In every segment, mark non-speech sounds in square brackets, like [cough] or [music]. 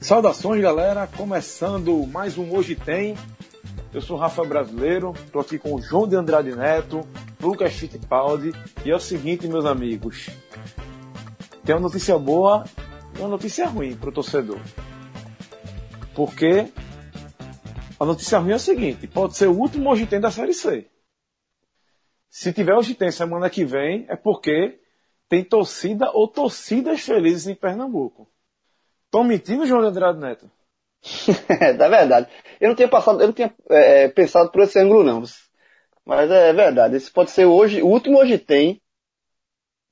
Saudações, galera. Começando mais um Hoje Tem. Eu sou Rafa Brasileiro, estou aqui com o João de Andrade Neto, Lucas Fittipaldi. E é o seguinte, meus amigos: tem uma notícia boa e uma notícia ruim para o torcedor. Porque a notícia ruim é o seguinte: pode ser o último Hoje Tem da Série C. Se tiver Tem semana que vem, é porque tem torcida ou torcidas felizes em Pernambuco. Estão mentindo, João de Andrade Neto? [laughs] é verdade. Eu não tinha passado, eu não tinha é, é, pensado por esse ângulo não. Mas é verdade. Esse pode ser hoje, o último hoje tem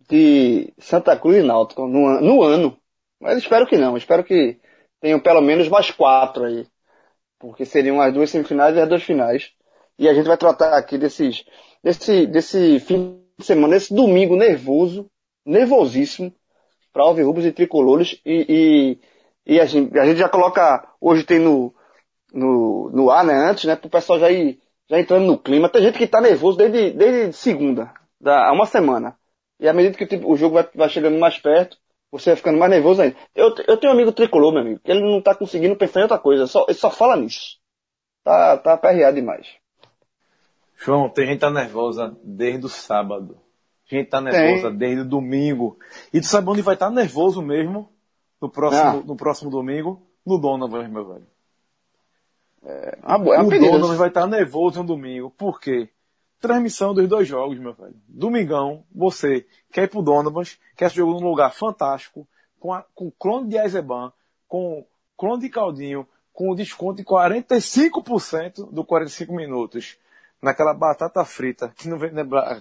de Santa Cruz e Náutico no, no ano. Mas espero que não. Espero que tenham pelo menos mais quatro aí. Porque seriam as duas semifinais e as duas finais. E a gente vai tratar aqui desses, desse, desse fim de semana, desse domingo nervoso, nervosíssimo, para Alvirrubos e Tricolores. E, e e a gente, a gente já coloca, hoje tem no, no, no ar, né, antes, né, pro pessoal já ir, já entrando no clima. Tem gente que tá nervoso desde, desde segunda, da, há uma semana. E à medida que o, o jogo vai, vai chegando mais perto, você vai ficando mais nervoso ainda. Eu, eu tenho um amigo tricolor, meu amigo, que ele não tá conseguindo pensar em outra coisa, só, ele só fala nisso. Tá, tá aperreado demais. João, tem gente tá nervosa desde o sábado. Gente tá nervosa tem. desde o domingo. E tu sabe onde vai estar tá nervoso mesmo? no próximo, ah. no próximo domingo, no Donovan, meu velho. É, uma boa, é o Donovan vai estar nervoso no domingo. Por quê? Transmissão dos dois jogos, meu velho. Domingão, você quer ir pro Donovan, quer esse jogo num lugar fantástico, com, a, com clone de Aizeban, com clone de Caldinho, com desconto de 45% do 45 minutos. Naquela batata frita, que não vem,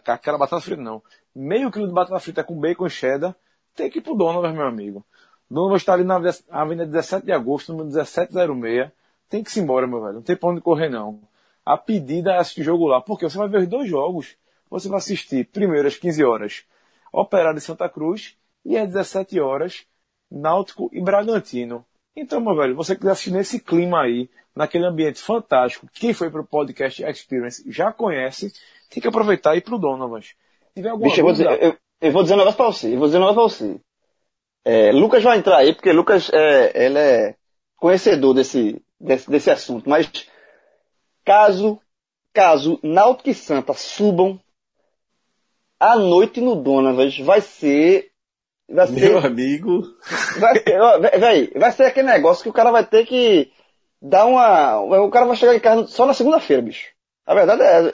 aquela batata frita não. Meio quilo de batata frita com bacon cheddar, tem que ir pro Donovan, meu amigo. Donovan está ali na Avenida 17 de Agosto, número 1706. Tem que se embora, meu velho. Não tem pra onde correr, não. A pedida é assistir jogo lá. Porque você vai ver os dois jogos. Você vai assistir primeiro às 15 horas Operário de Santa Cruz e às 17 horas Náutico e Bragantino. Então, meu velho, você quiser assistir nesse clima aí, naquele ambiente fantástico, quem foi pro podcast Experience já conhece, tem que aproveitar e ir pro Donovan. tiver alguma Bicho, dúvida... eu, vou dizer, eu, eu vou dizer um negócio pra você, eu vou dizer um negócio pra você. É, Lucas vai entrar aí, porque Lucas é, ele é conhecedor desse, desse, desse assunto, mas caso, caso Náutico e Santa subam, a noite no Donovan vai ser Vai ser, Meu amigo. Vai, vai, vai ser aquele negócio que o cara vai ter que dar uma. O cara vai chegar em casa só na segunda-feira, bicho. A verdade é.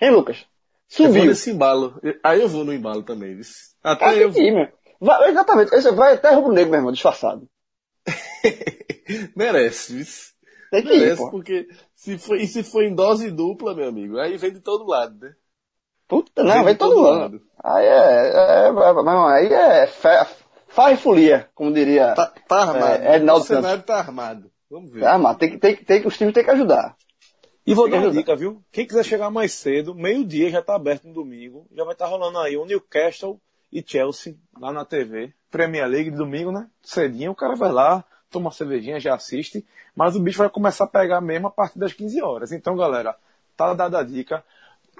Hein, Lucas? Subiu. Eu vou nesse embalo. Aí eu vou no embalo também, Até ah, eu. Vou. Vai, exatamente. Vai até rubro negro, meu irmão, disfarçado. [laughs] Merece, isso. Tem que Merece, ir, porque se for, e se for em dose dupla, meu amigo, aí vem de todo lado, né? Puta, não, vem, vem de todo, todo lado. lado. Aí é, é, é aí é farra e folia, como diria. Tá, tá armado. É, é o cenário tá armado. Vamos ver. Tá armado. Tem, tem, tem, os times têm que ajudar. E vou dar uma dica, viu? Quem quiser chegar mais cedo, meio-dia já tá aberto no domingo, já vai estar tá rolando aí o Newcastle e Chelsea lá na TV. Premier League de domingo, né? Cedinho, o cara vai lá, toma uma cervejinha, já assiste. Mas o bicho vai começar a pegar mesmo a partir das 15 horas. Então, galera, tá dada a dica.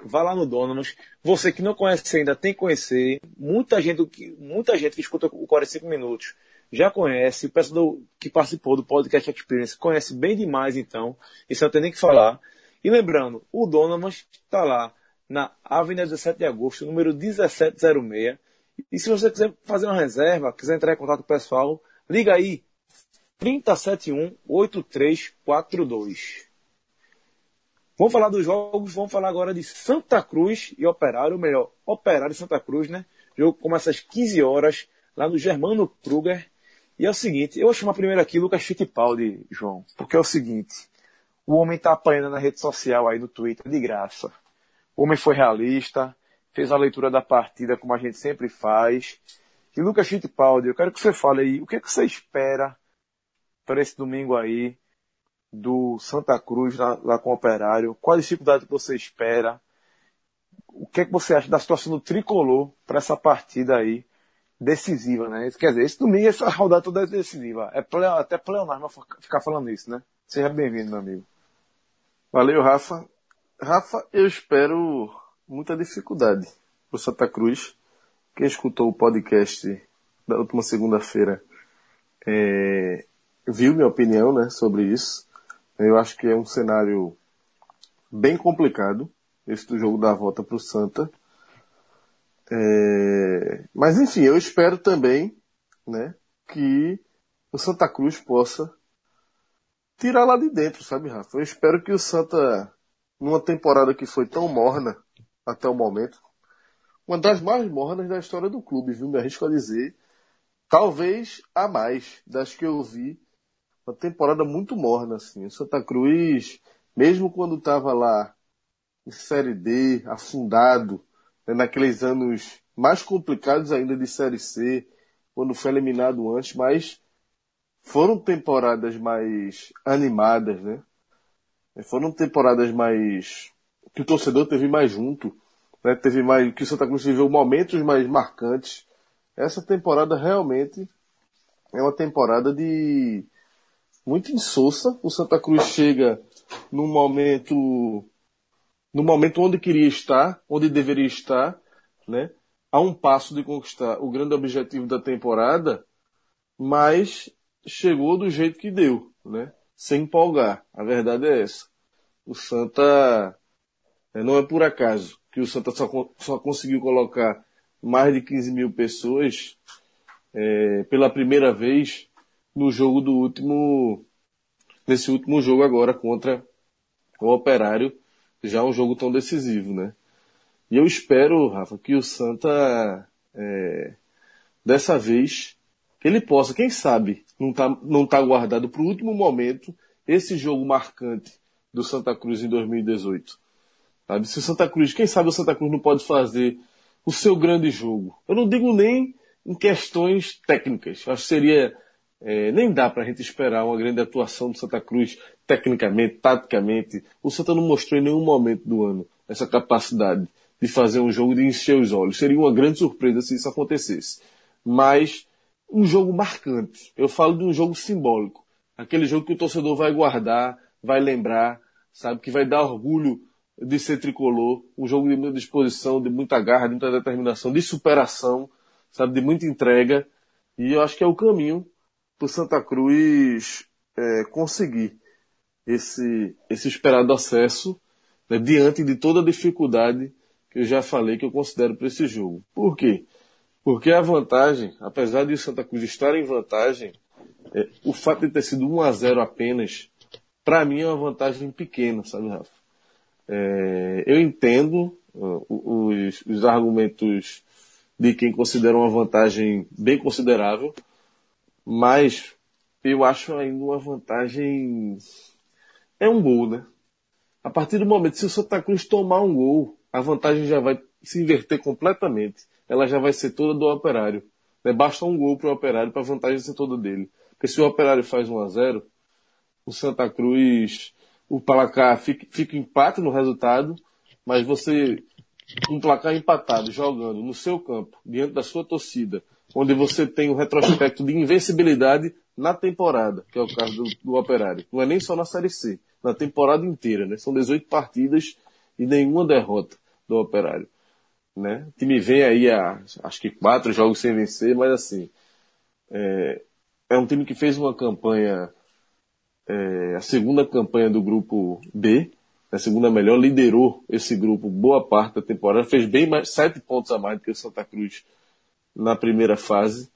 Vai lá no Donomus. Você que não conhece ainda, tem que conhecer. Muita gente, muita gente que escuta o 45 minutos já conhece. O pessoal que participou do Podcast Experience conhece bem demais, então. Isso eu tenho nem que falar. E lembrando, o Donomus está lá na Avenida 17 de Agosto, número 1706 e se você quiser fazer uma reserva, quiser entrar em contato com o pessoal, liga aí 3071-8342. Vamos falar dos jogos, vamos falar agora de Santa Cruz e Operário, ou melhor, Operário e Santa Cruz, né? O jogo começa às 15 horas, lá no Germano Kruger. E é o seguinte, eu vou chamar primeiro aqui Lucas Fittipaldi, João, porque é o seguinte, o homem tá apanhando na rede social aí no Twitter de graça. O homem foi realista, fez a leitura da partida como a gente sempre faz. E Lucas Fittipaldi, eu quero que você fale aí, o que, é que você espera para esse domingo aí do Santa Cruz lá, lá com o Operário? Qual a dificuldade que você espera? O que é que você acha da situação do Tricolor para essa partida aí decisiva, né? Quer dizer, esse domingo essa rodada toda é decisiva. É pleo, até pleonasmo ficar falando isso, né? Seja bem-vindo, meu amigo. Valeu, Rafa. Rafa, eu espero muita dificuldade pro Santa Cruz. Quem escutou o podcast da última segunda-feira é, viu minha opinião né, sobre isso. Eu acho que é um cenário bem complicado, esse do jogo da volta para o Santa. É, mas enfim, eu espero também né, que o Santa Cruz possa tirar lá de dentro, sabe, Rafa? Eu espero que o Santa, numa temporada que foi tão morna até o momento, uma das mais mornas da história do clube, viu? Me arrisco a dizer. Talvez a mais das que eu vi. Uma temporada muito morna, assim. O Santa Cruz, mesmo quando estava lá em Série D, afundado, né, naqueles anos mais complicados ainda de Série C, quando foi eliminado antes, mas foram temporadas mais animadas, né? Foram temporadas mais que o torcedor teve mais junto, né? Teve mais que o Santa Cruz viveu momentos mais marcantes. Essa temporada realmente é uma temporada de muito insossa. O Santa Cruz chega num momento no momento onde queria estar, onde deveria estar, né? A um passo de conquistar o grande objetivo da temporada, mas chegou do jeito que deu, né? Sem empolgar. A verdade é essa. O Santa é, não é por acaso que o Santa só, só conseguiu colocar mais de 15 mil pessoas é, pela primeira vez no jogo do último, nesse último jogo agora contra o Operário, já um jogo tão decisivo, né? E eu espero, Rafa, que o Santa, é, dessa vez, ele possa, quem sabe, não tá, não tá guardado para o último momento esse jogo marcante do Santa Cruz em 2018. Sabe? Se o Santa Cruz, quem sabe o Santa Cruz não pode fazer o seu grande jogo. Eu não digo nem em questões técnicas. Acho que seria, é, nem dá para a gente esperar uma grande atuação do Santa Cruz tecnicamente, taticamente. O Santa não mostrou em nenhum momento do ano essa capacidade de fazer um jogo de encher os olhos. Seria uma grande surpresa se isso acontecesse. Mas um jogo marcante. Eu falo de um jogo simbólico. Aquele jogo que o torcedor vai guardar, vai lembrar, sabe, que vai dar orgulho de ser tricolor. Um jogo de muita disposição, de muita garra, de muita determinação, de superação, sabe, de muita entrega. E eu acho que é o caminho para o Santa Cruz é, conseguir esse, esse esperado acesso né, diante de toda a dificuldade que eu já falei que eu considero para esse jogo. Por quê? Porque a vantagem, apesar de o Santa Cruz estar em vantagem, é, o fato de ter sido 1 a 0 apenas, para mim é uma vantagem pequena, sabe, Rafa? É, eu entendo uh, os, os, argumentos de quem considera uma vantagem bem considerável, mas eu acho ainda uma vantagem. É um gol, né? A partir do momento, se o Santa Cruz tomar um gol, a vantagem já vai se inverter completamente ela já vai ser toda do operário. Né? Basta um gol para o operário para a vantagem ser toda dele. Porque se o operário faz 1 a 0 o Santa Cruz, o placar fica, fica empate no resultado, mas você, um placar empatado, jogando no seu campo, diante da sua torcida, onde você tem um retrospecto de invencibilidade na temporada, que é o caso do, do Operário. Não é nem só na Série C, na temporada inteira, né? São 18 partidas e nenhuma derrota do Operário né? O time vem aí a, acho que quatro jogos sem vencer, mas assim, é, é um time que fez uma campanha, é, a segunda campanha do grupo B, a segunda melhor, liderou esse grupo boa parte da temporada, fez bem mais, sete pontos a mais do que o Santa Cruz na primeira fase,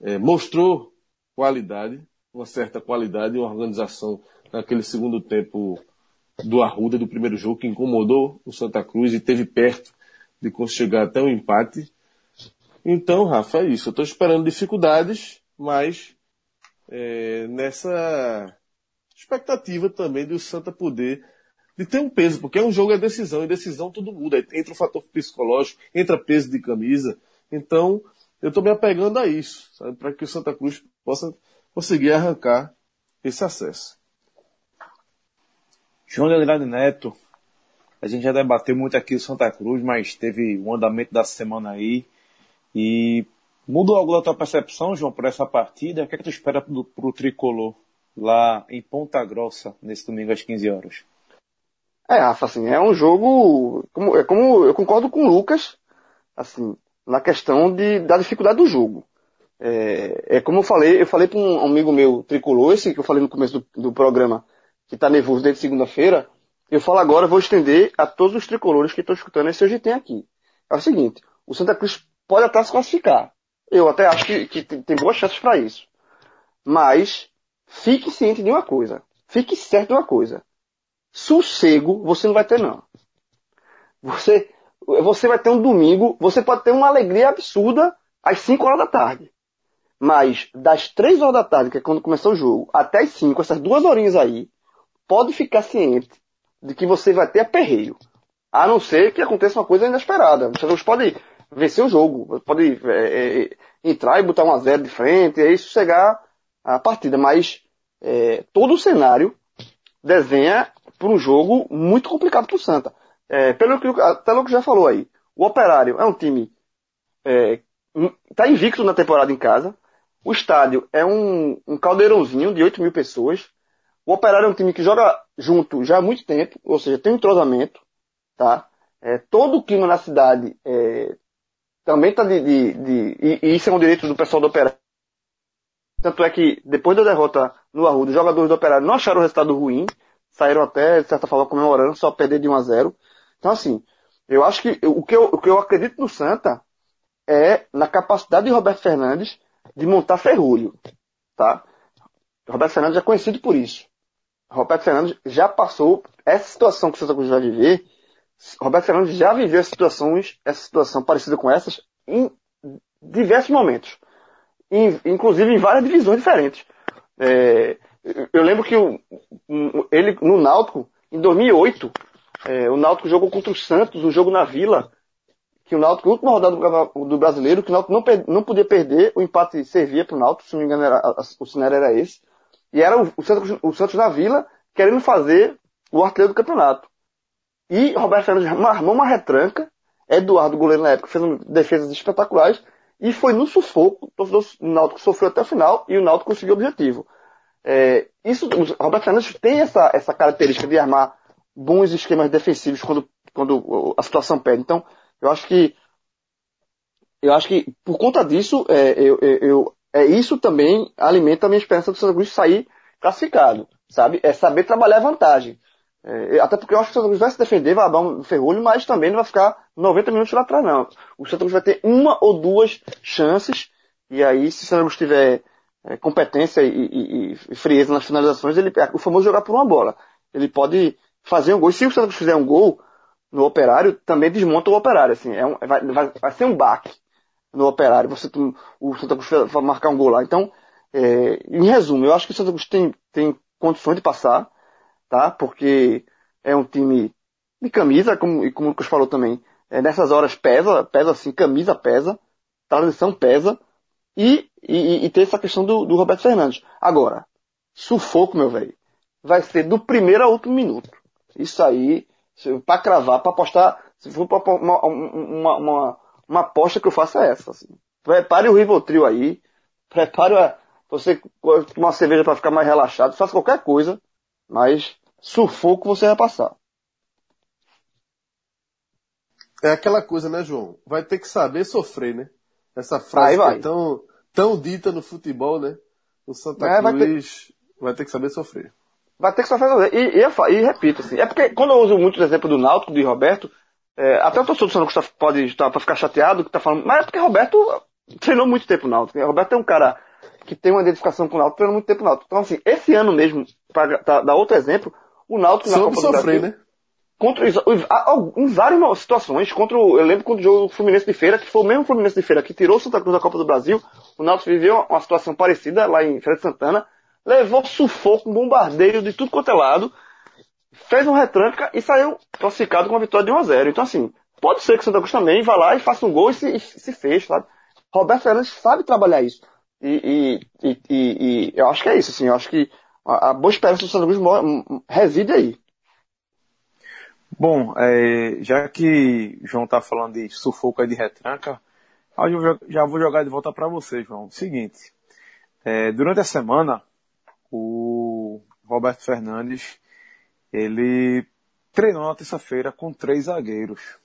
é, mostrou qualidade, uma certa qualidade e uma organização naquele segundo tempo do Arruda, do primeiro jogo, que incomodou o Santa Cruz e teve perto de chegar até o empate. Então, Rafa, é isso. Eu estou esperando dificuldades, mas é, nessa expectativa também do Santa poder de ter um peso, porque é um jogo é decisão, e decisão tudo muda. Entra o fator psicológico, entra peso de camisa. Então, eu estou me apegando a isso, para que o Santa Cruz possa conseguir arrancar esse acesso. João de Andrade Neto, a gente já debateu muito aqui o Santa Cruz, mas teve um andamento da semana aí. E Mudou algo da tua percepção, João, por essa partida? O que é que tu espera pro, pro Tricolor lá em Ponta Grossa, nesse domingo às 15 horas? É, Rafa, assim, é um jogo, como, é como eu concordo com o Lucas, assim, na questão de, da dificuldade do jogo. É, é como eu falei, eu falei para um amigo meu tricolor, esse que eu falei no começo do, do programa, que está nervoso desde segunda-feira, eu falo agora, vou estender a todos os tricolores que estão escutando esse hoje tem aqui. É o seguinte, o Santa Cruz pode até se classificar. Eu até acho que, que tem boas chances para isso. Mas, fique ciente de uma coisa. Fique certo de uma coisa sossego você não vai ter não. Você, você vai ter um domingo, você pode ter uma alegria absurda às 5 horas da tarde. Mas das 3 horas da tarde, que é quando começou o jogo, até as 5, essas duas horinhas aí, pode ficar ciente de que você vai ter aperreio. A não ser que aconteça uma coisa inesperada. Você pode vencer o jogo, pode é, é, entrar e botar um a zero de frente, e aí sossegar a partida. Mas é, todo o cenário desenha para um jogo muito complicado para o Santa. É, pelo que até o que já falou aí, o Operário é um time é, tá invicto na temporada em casa. O estádio é um, um caldeirãozinho de 8 mil pessoas. O Operário é um time que joga junto já há muito tempo, ou seja, tem um entrosamento, tá? É, todo o clima na cidade é, também está de, de, de e, e, isso é um direito do pessoal do Operário. Tanto é que depois da derrota no Arruda, os jogadores do Operário não acharam o resultado ruim saíram até, de certa forma, comemorando, só perder de 1 a 0 Então, assim, eu acho que o que eu, o que eu acredito no Santa é na capacidade de Roberto Fernandes de montar ferrolho, tá? Roberto Fernandes é conhecido por isso. Roberto Fernandes já passou essa situação que o Santa Cruz vai viver. Roberto Fernandes já viveu situações, essa situação parecida com essas em diversos momentos, inclusive em várias divisões diferentes. É, eu lembro que o, ele, no Náutico, em 2008, é, o Náutico jogou contra o Santos, um jogo na Vila, que o Náutico, última rodada do, brasileiro, que o Náutico não, não podia perder, o empate servia para o Náutico, se não me engano era, o cenário era esse. E era o, o, Santos, o Santos na Vila querendo fazer o artilheiro do campeonato. E Roberto Fernandes armou uma retranca, Eduardo, goleiro na época, fez defesas espetaculares, e foi no sufoco, o Náutico sofreu até o final, e o Náutico conseguiu o objetivo. É, isso, o Roberto Fernandes tem essa, essa característica de armar bons esquemas defensivos quando, quando a situação pede. Então, eu acho que eu acho que por conta disso, é, eu, eu, é isso também alimenta a minha esperança do Santa Cruz sair classificado, sabe? É saber trabalhar a vantagem. É, até porque eu acho que o Santa Cruz vai se defender, vai dar um ferrolho, mas também não vai ficar 90 minutos lá atrás, não. O Santa Cruz vai ter uma ou duas chances, e aí, se o Santa Cruz tiver é, competência e, e, e, frieza nas finalizações, ele, o famoso jogar por uma bola. Ele pode fazer um gol. Se o Santos fizer um gol no operário, também desmonta o operário. Assim, é um, vai, vai, vai ser um baque no operário. Você, o Santa Cruz vai marcar um gol lá. Então, é, em resumo, eu acho que o Santa Cruz tem, tem condições de passar, tá? Porque é um time de camisa, como, e como o Lucas falou também, é, nessas horas pesa, pesa assim, camisa pesa, transição pesa, e, e, e ter essa questão do, do Roberto Fernandes. Agora, sufoco, meu velho, vai ser do primeiro ao último minuto. Isso aí, para cravar, para apostar, se for pra, uma, uma, uma, uma, aposta que eu faço é essa. Assim. Prepare o Rivotril aí, prepare a, você uma cerveja para ficar mais relaxado, faça qualquer coisa, mas sufoco você vai passar. É aquela coisa, né, João? Vai ter que saber sofrer, né? Essa frase. É tão, tão dita no futebol, né? O Santa é, Cruz vai ter... vai ter... que saber sofrer. Vai ter que sofrer. E, e, e, repito, assim, é porque quando eu uso muito o exemplo do Náutico, de Roberto, é, até o torcedor do Santa Cruz pode estar para ficar chateado, que tá falando, mas é porque Roberto treinou muito tempo no Náutico. Né? Roberto é um cara que tem uma identificação com o Náutico, treinou muito tempo no Náutico. Então, assim, esse ano mesmo, para dar outro exemplo, o Náutico na Copa sofrer, do Brasil, né? contra em várias situações, contra o, eu lembro quando o jogo Fluminense de Feira, que foi o mesmo Fluminense de Feira que tirou o Santa Cruz da Copa do Brasil, o Náutico viveu uma situação parecida lá em Feira de Santana, levou sufoco, um bombardeio de tudo quanto é lado, fez um retranca e saiu classificado com uma vitória de 1 a 0 Então assim, pode ser que o Santa Cruz também vá lá e faça um gol e se, se feche, sabe? Roberto Fernandes sabe trabalhar isso. E, e, e, e, eu acho que é isso, assim, eu acho que a, a boa esperança do Santa Cruz reside aí. Bom, é, já que João está falando de sufoco e de retranca, eu já vou jogar de volta para vocês, João. Seguinte, é, durante a semana, o Roberto Fernandes, ele treinou na terça-feira com três zagueiros.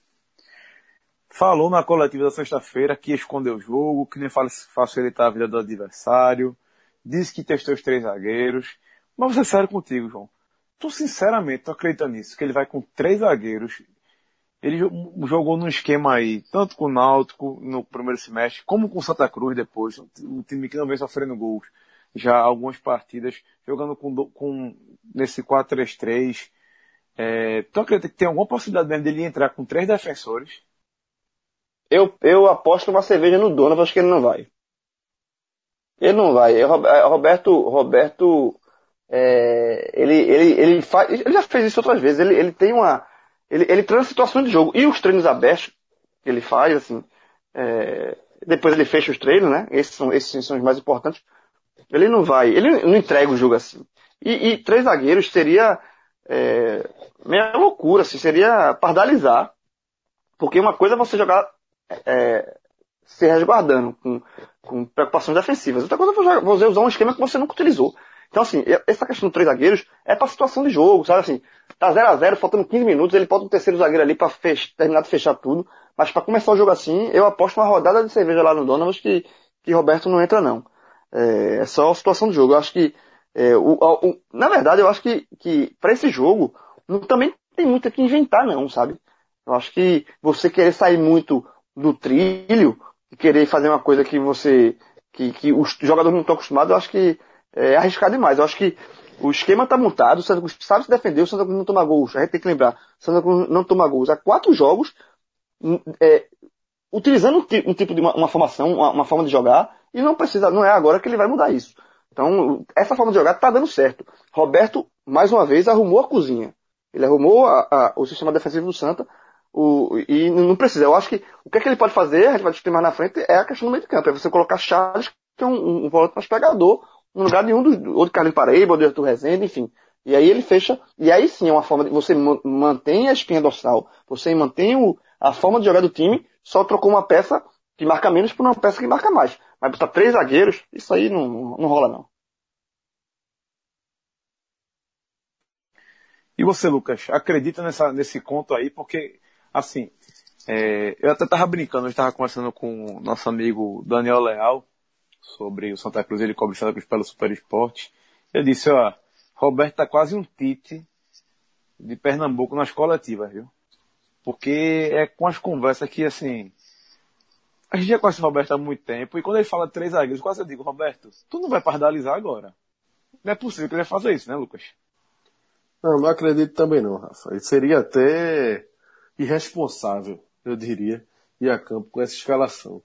Falou na coletiva da sexta-feira que escondeu o jogo, que nem facilitar a vida do adversário, disse que testou os três zagueiros. Mas vou ser sério contigo, João. Tu sinceramente tu acredita nisso? Que ele vai com três zagueiros ele jogou num esquema aí, tanto com o Náutico no primeiro semestre, como com o Santa Cruz depois, um time que não vem sofrendo gols já algumas partidas, jogando com, com nesse 4-3-3. É, tu acredita que tem alguma possibilidade mesmo dele entrar com três defensores? Eu, eu aposto uma cerveja no dono, acho que ele não vai. Ele não vai. É, Roberto, Roberto, é, ele, ele, ele, faz, ele já fez isso outras vezes. Ele, ele tem uma, ele, ele treina situações de jogo. E os treinos abertos que ele faz, assim, é, depois ele fecha os treinos, né? Esses são, esses são os mais importantes. Ele não vai, ele não entrega o jogo assim. E, e três zagueiros seria é, meia loucura, assim, seria pardalizar. Porque uma coisa é você jogar é, se resguardando, com, com preocupações defensivas. Outra coisa é você usar um esquema que você nunca utilizou. Então, assim, essa questão dos três zagueiros é para situação de jogo, sabe assim? Tá 0 a 0 faltando 15 minutos, ele pode um terceiro zagueiro ali para terminar de fechar tudo. Mas para começar o jogo assim, eu aposto uma rodada de cerveja lá no Donovan que, que Roberto não entra, não. É, é só a situação do jogo. Eu acho que, é, o, o, na verdade, eu acho que, que para esse jogo, não, também tem muito que inventar, não, sabe? Eu acho que você querer sair muito do trilho, querer fazer uma coisa que você, que, que os jogadores não estão acostumados, eu acho que é arriscado demais. Eu acho que o esquema está montado, o Santa Cruz sabe se defender, o Santa Cruz não toma gols. A gente tem que lembrar, o Santa Cruz não toma gols há quatro jogos, hum, é, utilizando um, um, tipo de uma, uma formação, uma, uma, forma de jogar, e não precisa, não é agora que ele vai mudar isso. Então, essa forma de jogar está dando certo. Roberto, mais uma vez, arrumou a cozinha. Ele arrumou a, a, o sistema defensivo do Santa, o, e não precisa. Eu acho que o que, é que ele pode fazer, a gente vai discutir mais na frente, é a questão do meio de campo. É você colocar Charles, que é um, um, um volante mais pegador, no lugar de um do, ou de Carlinhos Paraíba, ou de Arthur Rezende, enfim. E aí ele fecha, e aí sim é uma forma de, você mantém a espinha dorsal, você mantém o, a forma de jogar do time, só trocou uma peça que marca menos por uma peça que marca mais. Mas botar três zagueiros, isso aí não, não, não rola não. E você, Lucas, acredita nessa, nesse conto aí? Porque, assim, é, eu até tava brincando, eu estava conversando com o nosso amigo Daniel Leal, sobre o Santa Cruz, ele cobre Santa Cruz pelo Super Esporte. Eu disse, ó, Roberto tá quase um Tite de Pernambuco nas coletivas, viu? Porque é com as conversas que, assim, a gente já conhece o Roberto há muito tempo, e quando ele fala três zagueiros, quase eu digo, Roberto, tu não vai pardalizar agora. Não é possível que ele faça isso, né, Lucas? Não, não acredito também não, Rafa. Ele seria até irresponsável, eu diria, ir a campo com essa escalação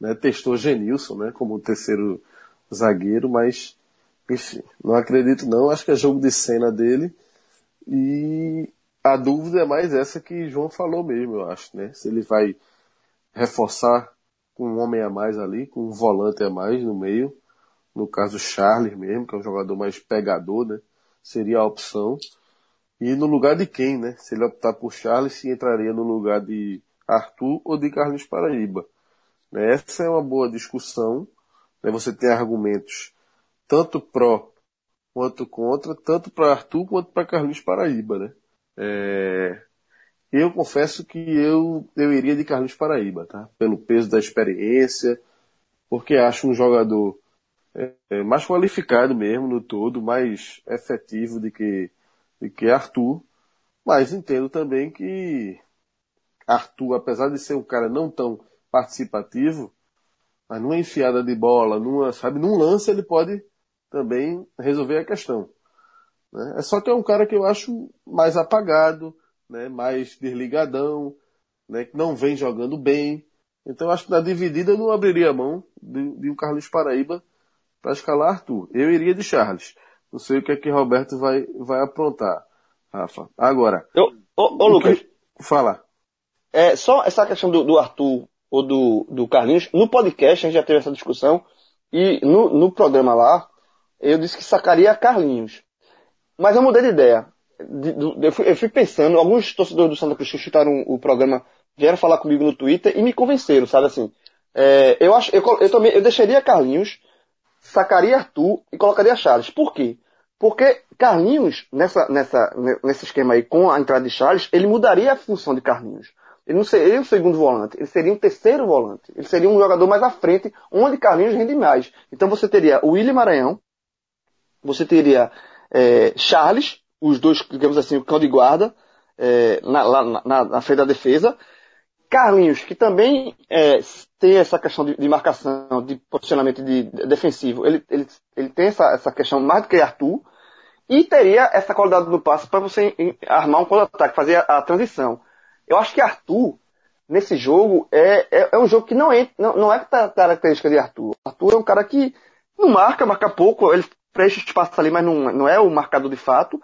né, testou Genilson, né, como terceiro zagueiro, mas, enfim, não acredito não, acho que é jogo de cena dele, e a dúvida é mais essa que João falou mesmo, eu acho, né, se ele vai reforçar com um homem a mais ali, com um volante a mais no meio, no caso Charles mesmo, que é um jogador mais pegador, né, seria a opção, e no lugar de quem, né? Se ele optar por Charles, se entraria no lugar de Arthur ou de Carlos Paraíba. Né? Essa é uma boa discussão. Né? Você tem argumentos tanto pró quanto contra, tanto para Arthur quanto para Carlinhos Paraíba. Né? É... Eu confesso que eu, eu iria de Carlinhos Paraíba, tá? pelo peso da experiência, porque acho um jogador é, é, mais qualificado mesmo no todo, mais efetivo do que, do que Arthur. Mas entendo também que Arthur, apesar de ser um cara não tão participativo, mas numa enfiada de bola, numa, sabe, num lance ele pode também resolver a questão. Né? É só que é um cara que eu acho mais apagado, né? mais desligadão, né? que não vem jogando bem. Então eu acho que na dividida eu não abriria a mão de, de um Carlos Paraíba para escalar Arthur. Eu iria de Charles. Não sei o que é que Roberto vai, vai aprontar, Rafa. Agora. Ô, ô, ô Lucas. Que... Fala. É, só essa questão do, do Arthur ou do, do Carlinhos. No podcast a gente já teve essa discussão e no, no programa lá eu disse que sacaria Carlinhos. Mas eu mudei de ideia. Eu fui, eu fui pensando, alguns torcedores do Santa Cruz que chutaram o programa vieram falar comigo no Twitter e me convenceram, sabe assim. É, eu acho, eu, eu também, eu deixaria Carlinhos, sacaria Arthur e colocaria Charles. Por quê? Porque Carlinhos, nessa, nessa, nesse esquema aí, com a entrada de Charles, ele mudaria a função de Carlinhos. Ele não seria o segundo volante, ele seria um terceiro volante. Ele seria um jogador mais à frente, onde Carlinhos rende mais. Então você teria o William Maranhão, você teria é, Charles, os dois, digamos assim, o cão de guarda, é, na, na, na, frente da defesa. Carlinhos, que também é, tem essa questão de, de, marcação, de posicionamento de, de defensivo, ele, ele, ele tem essa, essa questão mais do que Arthur, e teria essa qualidade do passe para você armar um contra-ataque, fazer a, a, transição. Eu acho que Arthur, nesse jogo, é, é, é um jogo que não é, não, não é característica de Arthur. Arthur é um cara que não marca, marca pouco, ele preenche espaço ali, mas não, não é o marcador de fato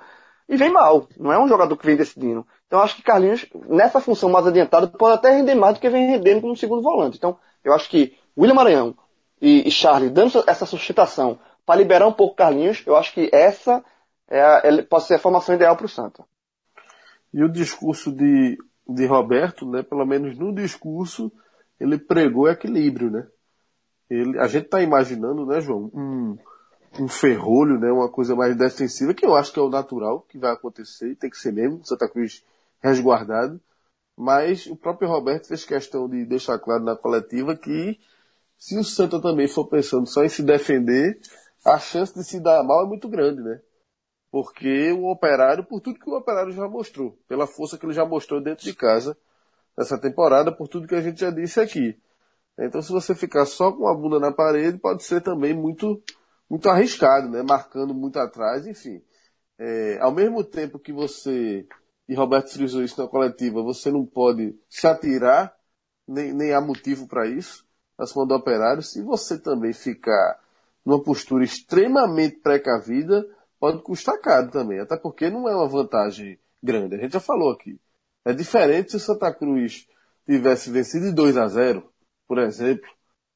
e vem mal. Não é um jogador que vem decidindo. Então acho que Carlinhos, nessa função mais adiantada, pode até render mais do que vem rendendo como segundo volante. Então eu acho que William Maranhão e, e Charles dando essa sustentação para liberar um pouco Carlinhos, eu acho que essa é a, pode ser a formação ideal para o Santa. E o discurso de, de Roberto, né, pelo menos no discurso, ele pregou equilíbrio, né? Ele, a gente está imaginando, né, João, um, um ferrolho, né, uma coisa mais defensiva, que eu acho que é o natural que vai acontecer, tem que ser mesmo, Santa Cruz resguardado. Mas o próprio Roberto fez questão de deixar claro na coletiva que se o Santa também for pensando só em se defender, a chance de se dar mal é muito grande, né? Porque o operário, por tudo que o operário já mostrou, pela força que ele já mostrou dentro de casa nessa temporada, por tudo que a gente já disse aqui. Então se você ficar só com a bunda na parede, pode ser também muito muito arriscado, né? Marcando muito atrás, enfim. É, ao mesmo tempo que você, e Roberto frisou isso na coletiva, você não pode se atirar, nem, nem há motivo para isso, acima do operário. Se você também ficar numa postura extremamente precavida, pode custar caro também, até porque não é uma vantagem grande. A gente já falou aqui. É diferente se o Santa Cruz tivesse vencido de 2 a 0 por exemplo.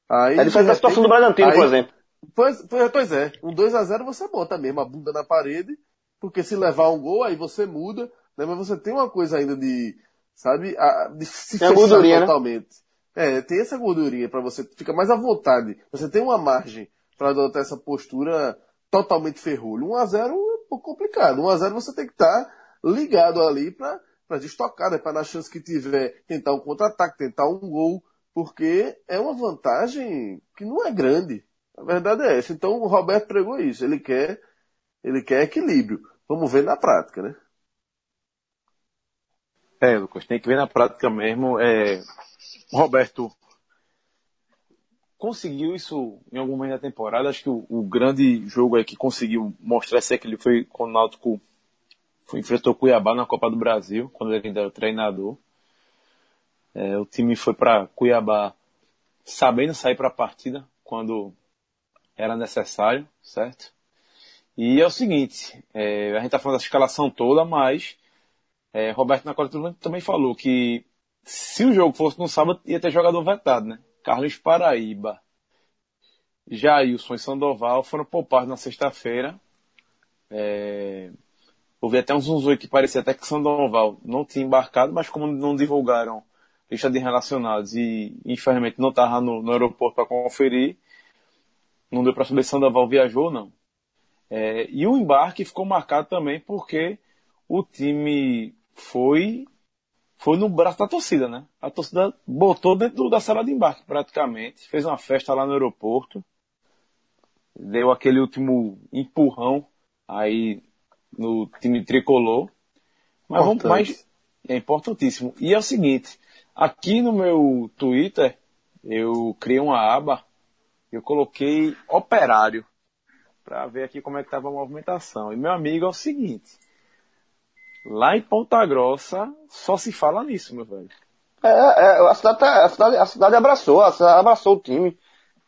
Aí, é diferente da situação do Bragantino, aí, por exemplo. Pois, pois é, um 2 a 0 você bota mesmo a bunda na parede, porque se levar um gol, aí você muda, né? Mas você tem uma coisa ainda de, sabe, a, de se tem fechar né? totalmente. Né? É, tem essa gordurinha para você ficar mais à vontade. Você tem uma margem para adotar essa postura totalmente ferrolho. 1 a 0 é um pouco complicado. 1 a 0 você tem que estar tá ligado ali para para destocar, né? Para na chance que tiver tentar um contra-ataque, tentar um gol, porque é uma vantagem que não é grande. A verdade é essa. Então o Roberto pregou isso. Ele quer, ele quer equilíbrio. Vamos ver na prática, né? É, Lucas, tem que ver na prática mesmo. É, Roberto conseguiu isso em algum momento da temporada. Acho que o, o grande jogo aí que conseguiu mostrar esse equilíbrio foi quando o Náutico foi, enfrentou Cuiabá na Copa do Brasil, quando ele ainda era treinador. É, o time foi para Cuiabá sabendo sair para a partida quando era necessário, certo? E é o seguinte, é, a gente tá falando da escalação toda, mas é, Roberto na coletiva também falou que se o jogo fosse no sábado, ia ter jogador vetado, né? Carlos Paraíba, Jailson e Sandoval foram poupados na sexta-feira. É, houve até um zunzui que parecia até que Sandoval não tinha embarcado, mas como não divulgaram lista de relacionados e infelizmente não estava no, no aeroporto para conferir, não deu para saber se Sandoval viajou ou não. É, e o embarque ficou marcado também porque o time foi foi no braço da torcida, né? A torcida botou dentro da sala de embarque praticamente, fez uma festa lá no aeroporto, deu aquele último empurrão aí no time tricolor. Mas vamos mais é importantíssimo. E é o seguinte, aqui no meu Twitter eu criei uma aba eu coloquei operário para ver aqui como é que estava a movimentação. E meu amigo é o seguinte, lá em Ponta Grossa só se fala nisso, meu velho. É, é a, cidade, tá, a, cidade, a cidade abraçou, a cidade abraçou o time.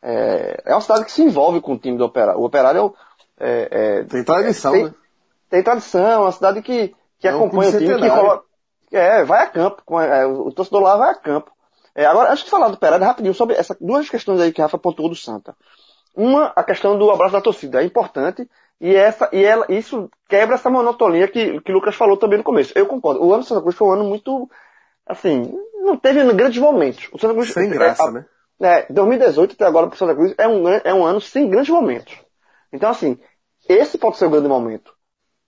É, é uma cidade que se envolve com o time do operário. O operário é, é, tem tradição, tem, né? Tem tradição, é uma cidade que, que é acompanha o time, que coloca, é, vai a campo, é, o torcedor lá vai a campo. É, agora, antes de falar do Pereira, rapidinho, sobre essas duas questões aí que a Rafa pontuou do Santa. Uma, a questão do abraço da torcida, é importante, e essa, e ela, isso quebra essa monotonia que, que o Lucas falou também no começo. Eu concordo. O ano do Santa Cruz foi um ano muito, assim, não teve grandes momentos. O Santa Cruz, Sem graça, é, a, né? É, 2018 até agora para Santa Cruz é um, é um ano sem grandes momentos. Então, assim, esse pode ser o grande momento.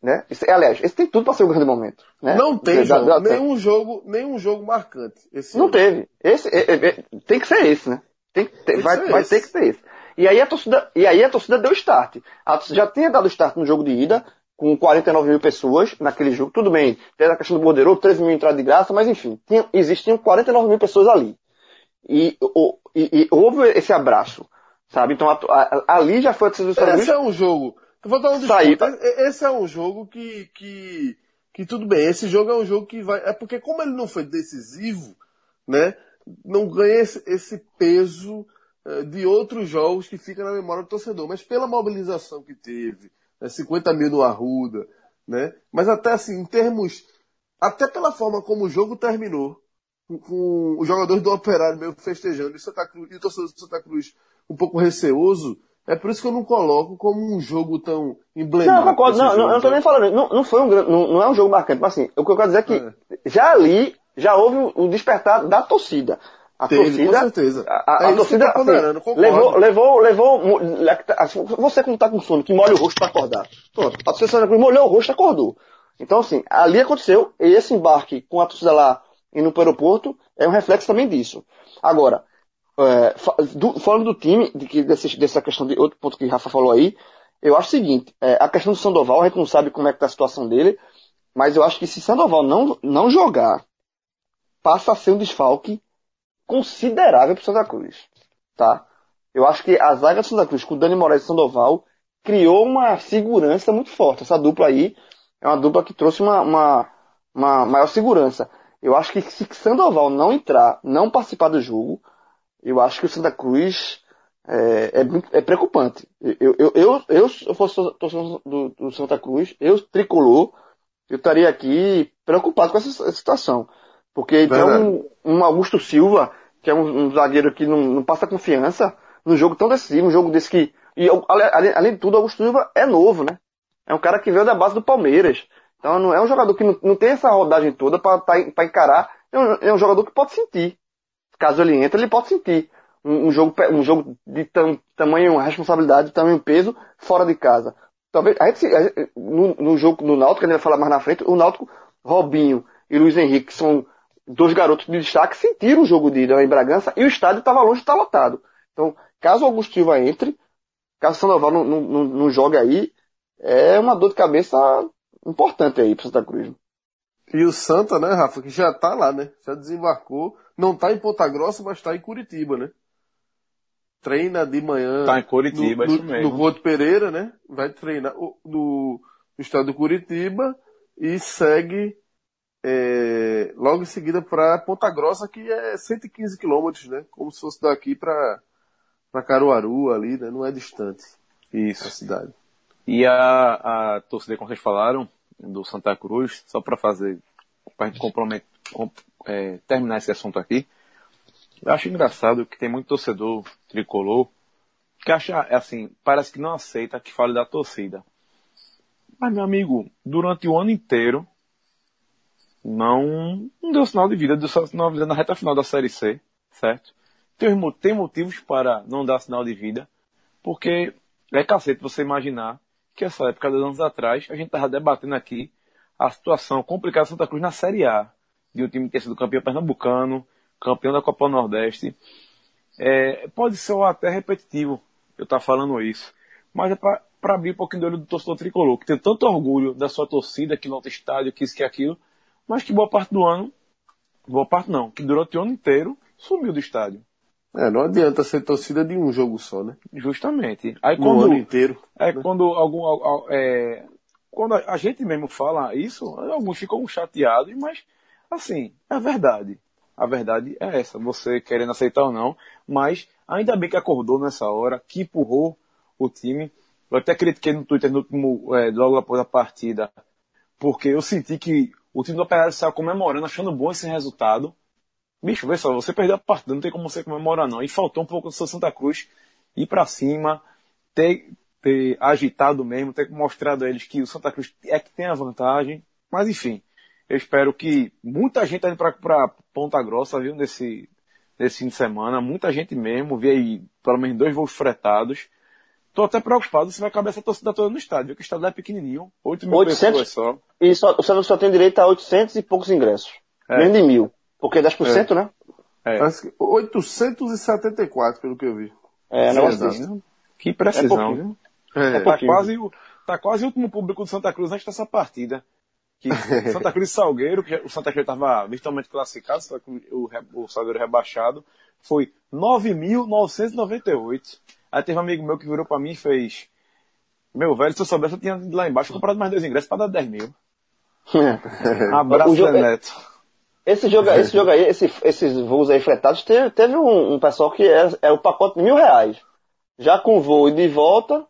Né? Esse, aliás, esse tem tudo para ser o grande momento. Né? Não tem, João, da, da, nenhum, jogo, nenhum jogo marcante. não ano. teve. Esse, é, é, é, tem que ser esse, né? Tem, tem, tem vai, vai ter que ser esse. E aí a torcida, e aí a torcida deu start. A torcida já tinha dado start no jogo de ida, com 49 mil pessoas naquele jogo. Tudo bem, tem a questão do bordeiro, 13 mil entradas de graça, mas enfim, tinha, existiam 49 mil pessoas ali. E, e, e houve esse abraço, sabe? Então a, a, ali já foi a decisão Esse é um jogo. Vou dar um desconto. Esse é um jogo que, que, que tudo bem. Esse jogo é um jogo que vai. É porque como ele não foi decisivo, né? Não ganha esse, esse peso uh, de outros jogos que fica na memória do torcedor. Mas pela mobilização que teve, né, 50 mil no Arruda, né? Mas até assim, em termos. Até pela forma como o jogo terminou, com, com os jogadores do Operário meio festejando e, Santa Cruz, e o torcedor do Santa Cruz um pouco receoso, é por isso que eu não coloco como um jogo tão emblemático. Não, concordo, não, não, eu não tô nem falando, não, não foi um não, não é um jogo marcante, mas assim, o que eu quero dizer é que é. já ali, já houve o despertar da torcida. A Teve, torcida, com certeza. A, a, é a torcida tá assim, levou, levou, levou, assim, você como tá com sono, que molha o rosto para acordar. Pronto, a torcida molhou o rosto e acordou. Então assim, ali aconteceu, e esse embarque com a torcida lá indo para o aeroporto é um reflexo também disso. Agora, é, do, falando do time, de que, dessa questão de outro ponto que o Rafa falou aí, eu acho o seguinte, é, a questão do Sandoval, a gente não sabe como é que tá a situação dele, mas eu acho que se Sandoval não, não jogar, passa a ser um desfalque considerável para o Santa Cruz, tá? Eu acho que a zaga do Santa Cruz com o Dani Moraes e Sandoval criou uma segurança muito forte. Essa dupla aí é uma dupla que trouxe uma, uma, uma maior segurança. Eu acho que se Sandoval não entrar, não participar do jogo, eu acho que o Santa Cruz é, é, é preocupante. Eu, eu, eu, eu, se eu fosse torcedor do, do, Santa Cruz, eu tricolor, eu estaria aqui preocupado com essa situação. Porque então um, Augusto Silva, que é um, um zagueiro que não, não, passa confiança, num jogo tão decisivo, um jogo desse que. E além, além de tudo, Augusto Silva é novo, né? É um cara que veio da base do Palmeiras. Então não é um jogador que não, não tem essa rodagem toda para encarar. É um, é um jogador que pode sentir caso ele entre, ele pode sentir um, um jogo, um jogo de tam, tamanho responsabilidade, tamanho peso, fora de casa. Talvez, a gente, a, no, no, jogo do Náutico, que a gente vai falar mais na frente, o Náutico, Robinho e Luiz Henrique, que são dois garotos de destaque, sentiram o jogo de ida em Bragança e o estádio estava longe de estar lotado. Então, caso o Augusto Silva entre, caso o Sandoval não, não, não, não jogue aí, é uma dor de cabeça importante aí para Santa Cruz. E o Santa, né, Rafa, que já tá lá, né? Já desembarcou. Não tá em Ponta Grossa, mas tá em Curitiba, né? Treina de manhã. Tá em Curitiba, no, isso mesmo. No Couto Pereira, né? Vai treinar no, no estado do Curitiba e segue é, logo em seguida para Ponta Grossa, que é 115 quilômetros, né? Como se fosse daqui para para Caruaru ali, né? Não é distante. Isso. A cidade. E a, a torcida, como vocês falaram, do Santa Cruz, só para fazer, para comprometer, com, é, terminar esse assunto aqui. Eu acho engraçado que tem muito torcedor tricolor que acha, assim, parece que não aceita que fale da torcida. Mas, meu amigo, durante o ano inteiro, não, não deu sinal de vida, deu sinal de vida na reta final da Série C, certo? Tem, tem motivos para não dar sinal de vida, porque é cacete você imaginar que essa época, dois anos atrás, a gente estava debatendo aqui a situação complicada de Santa Cruz na Série A, de um time ter sido campeão pernambucano, campeão da Copa Nordeste. É, pode ser até repetitivo eu estar tá falando isso, mas é para abrir um pouquinho do olho do torcedor tricolor, que tem tanto orgulho da sua torcida, que lota estádio, que isso, que aquilo, mas que boa parte do ano, boa parte não, que durante o ano inteiro sumiu do estádio. É, não adianta ser torcida de um jogo só, né? Justamente. Aí quando, ano inteiro. É né? quando algum, é, quando a gente mesmo fala isso, alguns ficam chateados, mas assim, é verdade. A verdade é essa, você querendo aceitar ou não, mas ainda bem que acordou nessa hora, que empurrou o time. Eu até critiquei no Twitter no último, é, logo após a partida, porque eu senti que o time do Operário saiu comemorando, achando bom esse resultado, bicho, vê só, você perdeu a partida, não tem como você comemorar não. E faltou um pouco do seu Santa Cruz ir para cima, ter, ter agitado mesmo, ter mostrado a eles que o Santa Cruz é que tem a vantagem. Mas enfim, eu espero que muita gente tá indo para Ponta Grossa, viu, nesse, nesse fim de semana, muita gente mesmo, vi aí pelo menos dois voos fretados. Tô até preocupado se vai caber essa torcida toda no estádio, porque o estádio é pequenininho, 8 mil 800, pessoas só. E só, o Santos só tem direito a 800 e poucos ingressos. É. Menos de mil. Porque 10%, é. né? É. 874, pelo que eu vi. É, não é Que precisão, é viu? É. Tá, quase, tá quase o último público do Santa Cruz antes dessa partida. Que [laughs] Santa Cruz e Salgueiro, que o Santa Cruz estava virtualmente classificado, o, o Salgueiro rebaixado, foi 9.998. Aí teve um amigo meu que virou pra mim e fez. Meu velho, se eu soubesse, eu tinha ido lá embaixo comprado mais dois ingressos pra dar 10 mil. [laughs] Abraço, jogo, Neto. Esse jogo, esse jogo aí, esse, esses voos aí fretados, teve, teve um, um, pessoal que é, é o pacote de mil reais. Já com voo de volta,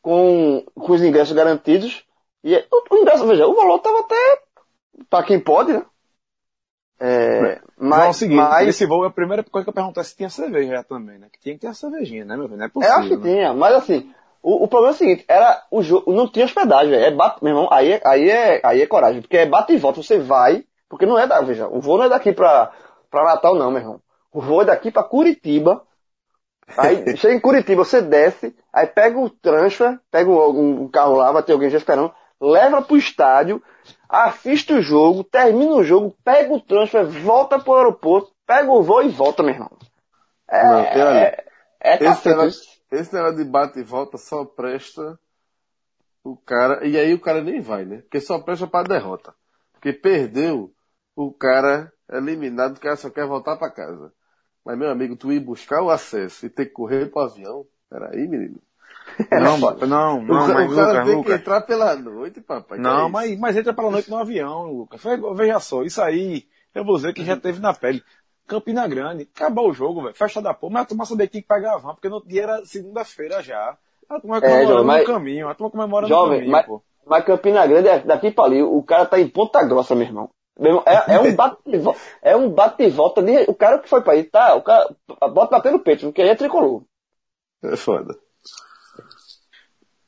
com, com os ingressos garantidos. E o, o ingresso, veja, o valor tava até para quem pode, né? É, mas, não, é o seguinte, mas... esse voo, a primeira coisa que eu perguntei é se tinha cerveja já também, né? Que tinha que ter a cervejinha, né, meu filho? Não é possível. É, acho que né? tinha, mas assim, o, o, problema é o seguinte, era o jogo, não tinha hospedagem, é bate, meu irmão, aí, é, aí, é, aí é coragem, porque é bate e volta, você vai, porque não é da, veja, o voo não é daqui pra, pra Natal não, meu irmão. O voo é daqui pra Curitiba, aí [laughs] chega em Curitiba, você desce, aí pega o transfer, pega um, um carro lá, vai ter alguém já esperando, leva pro estádio, assiste o jogo, termina o jogo, pega o transfer, volta pro aeroporto, pega o voo e volta, meu irmão. É, Não, é, é esse, negócio, esse negócio de bate e volta só presta o cara, e aí o cara nem vai, né? Porque só presta pra derrota. Porque perdeu, o cara é eliminado, o cara só quer voltar para casa. Mas, meu amigo, tu ir buscar o acesso e ter que correr pro avião, peraí, menino. [laughs] Não, não, não, o, mas o cara Lucas, tem Lucas. que entrar pela noite, papai. Não, é mas, mas entra pela noite no avião, Lucas. Veja só, isso aí, eu vou dizer que já teve na pele. Campina Grande, acabou o jogo, velho. Festa da porra, mas a turma sabia que tinha que pegar a van, porque no dia era segunda-feira já. A turma comemorando é, mas... no caminho, a turma comemora jovem, no caminho, mas, pô. Mas Campina Grande é daqui pra ali, o cara tá em Ponta Grossa, meu irmão. É, é um bate é um bate e volta de, o cara que foi pra aí, tá, o cara bota bater no peito, porque aí é tricolor. É foda.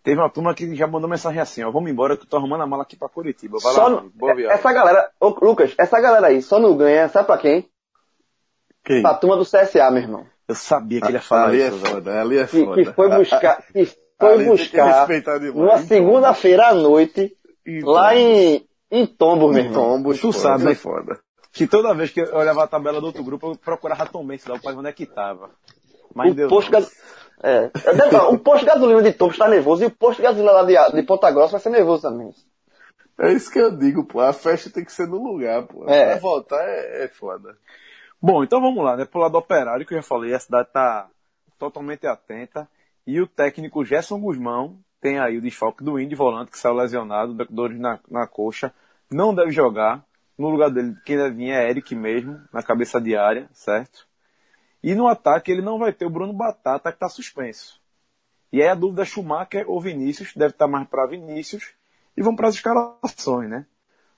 Teve uma turma que já mandou mensagem assim, ó, vamos embora que eu tô arrumando a mala aqui pra Curitiba. Vai só lá, boa viagem. Essa galera, ô, Lucas, essa galera aí só não ganha, sabe pra quem? Quem? Pra turma do CSA, meu irmão. Eu sabia que ele ia falar ali é isso. É foda, ali é foda. Que, que foi buscar, que [laughs] foi ali buscar uma segunda-feira à noite, então, lá em, em Tombos, meu irmão. Tombos, tu sabe, é foda. Que toda vez que eu olhava a tabela do outro grupo, eu procurava Tom Benz, lá, onde é que tava. Mas o Deus posto é. O posto de gasolina de Tombos está nervoso e o posto de gasolina lá de, de Ponta Grossa vai ser nervoso também. É isso que eu digo, pô. A festa tem que ser no lugar, pô. É. Pra voltar é, é foda. Bom, então vamos lá, né? Pro lado operário, que eu já falei, a cidade tá totalmente atenta. E o técnico Gerson Guzmão tem aí o desfalque do Indy volante, que saiu lesionado, dores na, na coxa. Não deve jogar. No lugar dele, quem deve vir é Eric mesmo, na cabeça de área, certo? E no ataque ele não vai ter o Bruno Batata que está suspenso. E aí a dúvida é Schumacher ou Vinícius, deve estar tá mais para Vinícius. E vamos para as escalações, né?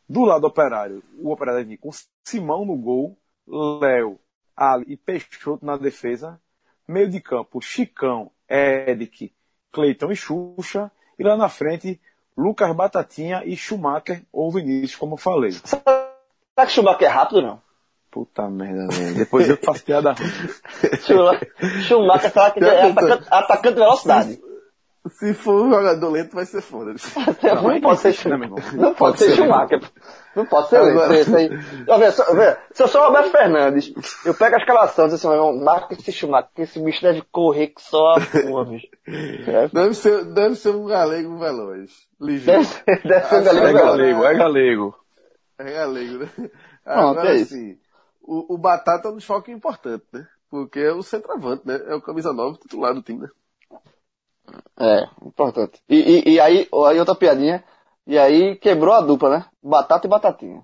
Do lado operário, o operário deve vir com Simão no gol, Léo, Ali e Peixoto na defesa. Meio de campo, Chicão, Eric, Cleiton e Xuxa. E lá na frente, Lucas Batatinha e Schumacher ou Vinícius, como eu falei. Será que Schumacher é rápido não? Puta merda, velho. Depois eu faço piada [laughs] Schumacher fala que é atacante, atacante de velocidade. Se for um jogador lento, vai ser foda. Não, não, pode ser, Schumacher. Não pode ser Schumacher. Não pode ser Agora... lento. Aí. se eu sou o Roberto Fernandes, eu pego a escalação e digo assim, marca esse Schumacher, que esse bicho deve correr que só a porra, bicho. É. Deve, ser, deve ser um galego veloz. Ligeiro. Deve, ser, deve ser um galego é galego, é galego. É galego, né? Agora, é assim, o, o Batata é um desfalque importante, né? Porque é o centroavante, né? É o camisa 9 titular do time, né? É, importante. E, e, e, aí, aí outra piadinha, e aí quebrou a dupla, né? Batata e batatinha.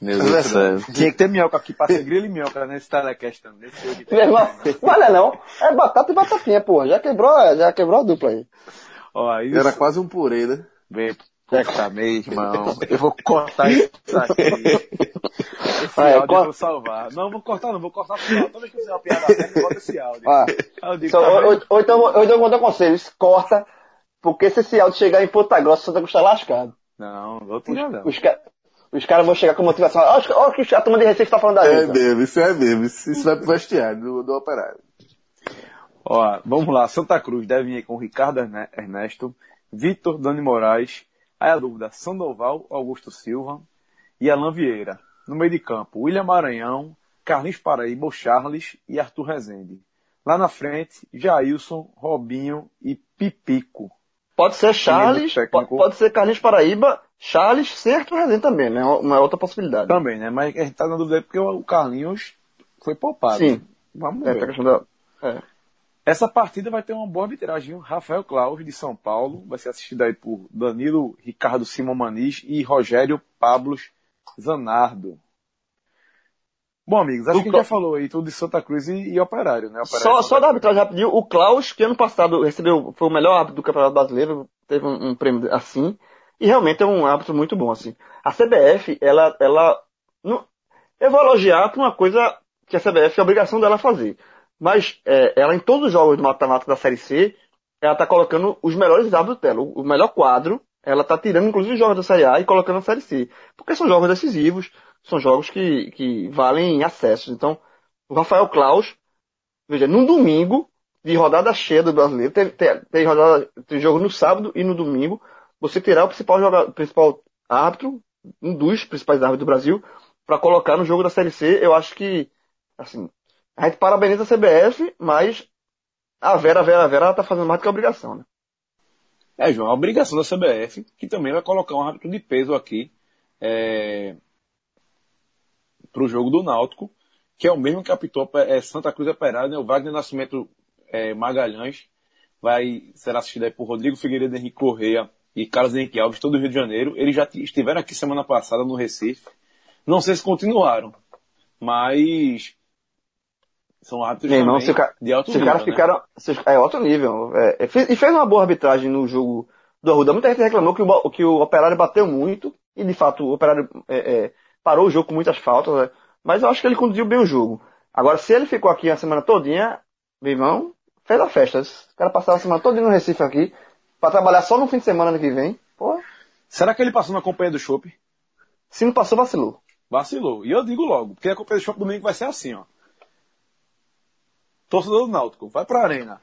Meu Deus do céu. Tinha que ter minhoca aqui, pra ser grilo e minhoca nesse telecast também. Meu irmão, mas não é não. É batata e batatinha, porra. Já quebrou, já quebrou a dupla aí. Ó, isso... Era quase um purê, né? Bem, Mesmo, irmão. Eu vou cortar isso aqui. Esse ah, áudio eu vou salvar. Não, vou cortar não, vou cortar final. Toda vez que você uma piada eu boto esse áudio. Ah, digo, so, tá ou, ou, então, então eu vou dar conselho, corta, porque se esse áudio chegar em Ponta Grossa, você vai custar lascado. Não, vou tirar não. Os, ca... Os caras vão chegar com motivação. Olha o que a turma de Recife tá falando da É gente. mesmo, isso é mesmo. Isso, isso vai pro vestiário do, do operário. Ó, vamos lá. Santa Cruz deve ir com Ricardo Erne- Ernesto, Vitor Dani Moraes. Aí a dúvida, Sandoval, Augusto Silva e Alan Vieira. No meio de campo, William Maranhão, Carlinhos Paraíba, Charles e Arthur Rezende. Lá na frente, Jailson, Robinho e Pipico. Pode ser Charles, técnico. pode ser Carlinhos Paraíba, Charles, certo Rezende também, né? Uma outra possibilidade. Também, né? Mas a gente tá na dúvida porque o Carlinhos foi poupado. Sim. Vamos É, ver. tá da... é. Essa partida vai ter uma boa arbitragem. Rafael Claus, de São Paulo, vai ser assistido aí por Danilo Ricardo Simon Maniz e Rogério Pablos Zanardo. Bom, amigos, acho O que a Cla- já falou aí tudo de Santa Cruz e, e Operário, né? Operário Só, só da arbitragem rapidinho, o Klaus, que ano passado recebeu, foi o melhor árbitro do Campeonato Brasileiro, teve um, um prêmio assim, e realmente é um árbitro muito bom, assim. A CBF, ela, ela, não, eu vou elogiar por uma coisa que a CBF é obrigação dela fazer. Mas, é, ela em todos os jogos do mata-mata da Série C, ela tá colocando os melhores árbitros dela, o, melhor quadro, ela tá tirando inclusive os jogos da Série A e colocando na Série C. Porque são jogos decisivos, são jogos que, que valem acessos. Então, o Rafael Klaus, Veja, num domingo, de rodada cheia do brasileiro, tem, tem, tem rodada, tem jogo no sábado e no domingo, você terá o principal jogador, principal árbitro, um dos principais árbitros do Brasil, para colocar no jogo da Série C. Eu acho que, assim, a gente parabeniza a CBF, mas a Vera, a Vera, a Vera, ela tá fazendo mais do que a obrigação, né? É, João, a obrigação da CBF, que também vai colocar um árbitro de peso aqui é, para o jogo do Náutico, que é o mesmo que apitou é, Santa Cruz Operário, né? O Wagner Nascimento é, Magalhães vai ser assistido aí por Rodrigo Figueiredo, Henrique Correia e Carlos Henrique Alves, todo do Rio de Janeiro. Eles já estiveram aqui semana passada no Recife. Não sei se continuaram, mas são árbitros Meu irmão, se o cara- de alto Se os nível, caras né? ficaram. se os- é outro nível. É, fez- e fez uma boa arbitragem no jogo do Arruda. Muita gente reclamou que o, que o Operário bateu muito. E de fato o Operário é, é, parou o jogo com muitas faltas. né? Mas eu acho que ele conduziu bem o jogo. Agora, se ele ficou aqui a semana todinha, meu irmão, fez a festa. O cara passava a semana todinha no Recife aqui. Pra trabalhar só no fim de semana ano que vem. Pô, Será que ele passou na companhia do Chopp? se não passou, vacilou. Vacilou. E eu digo logo, porque a companhia do Chopp domingo vai ser assim, ó. Torcedor do Náutico, vai pra arena.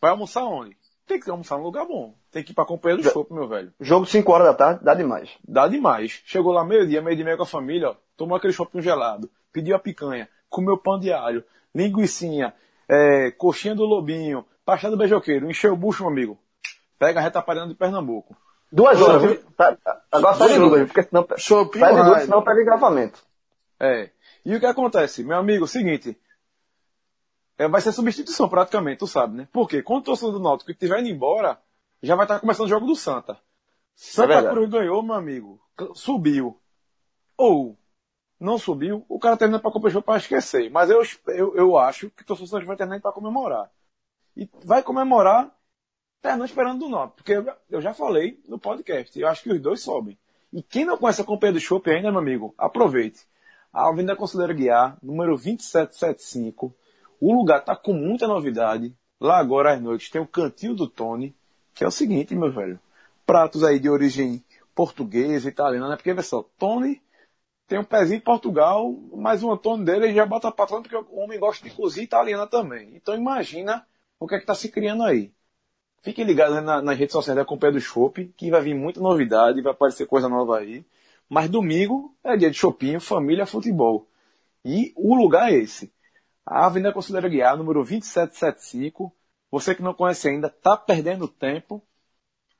Vai almoçar onde? Tem que almoçar num lugar bom. Tem que ir pra companhia do Chopp, meu velho. Jogo 5 horas da tarde, dá demais. Dá demais. Chegou lá meio-dia, meio-dia meia com a família, ó. Tomou aquele shopping gelado. Pediu a picanha. Comeu pão de alho. Linguicinha. É, coxinha do lobinho. Pastel do beijoqueiro. Encheu o bucho, meu amigo. Pega a reta parando de Pernambuco. Duas horas, viu? Tá- tá- Agora sai de duas, porque senão. Sai de duas, Ride. senão pega engravamento. É. E o que acontece? Meu amigo, seguinte. É, vai ser substituição praticamente, tu sabe, né? Porque quando o torcedor do Náutico estiver indo embora, já vai estar começando o jogo do Santa. Santa verdade. Cruz ganhou, meu amigo. Subiu. Ou não subiu, o cara termina pra comprar para esquecer. Mas eu, eu, eu acho que o torcedor vai terminar para comemorar. E vai comemorar terminando esperando do Náutico. Porque eu, eu já falei no podcast, eu acho que os dois sobem. E quem não conhece a companhia do Chopp ainda, meu amigo, aproveite. A Avenida Conselheiro Guiar, número 2775. O lugar tá com muita novidade. Lá agora às noites tem o Cantinho do Tony, que é o seguinte, meu velho. Pratos aí de origem portuguesa, italiana, né? Porque, vê só, Tony tem um pezinho em Portugal, mas o Antônio dele ele já bota fora porque o homem gosta de cozinha italiana também. Então imagina o que é que tá se criando aí. Fiquem ligados né, na- nas redes sociais da Companhia do Chopp, que vai vir muita novidade, vai aparecer coisa nova aí. Mas domingo é dia de chopinho, família, futebol. E o lugar é esse. A Avenida Conselheiro Guiar, número 2775. Você que não conhece ainda, tá perdendo tempo.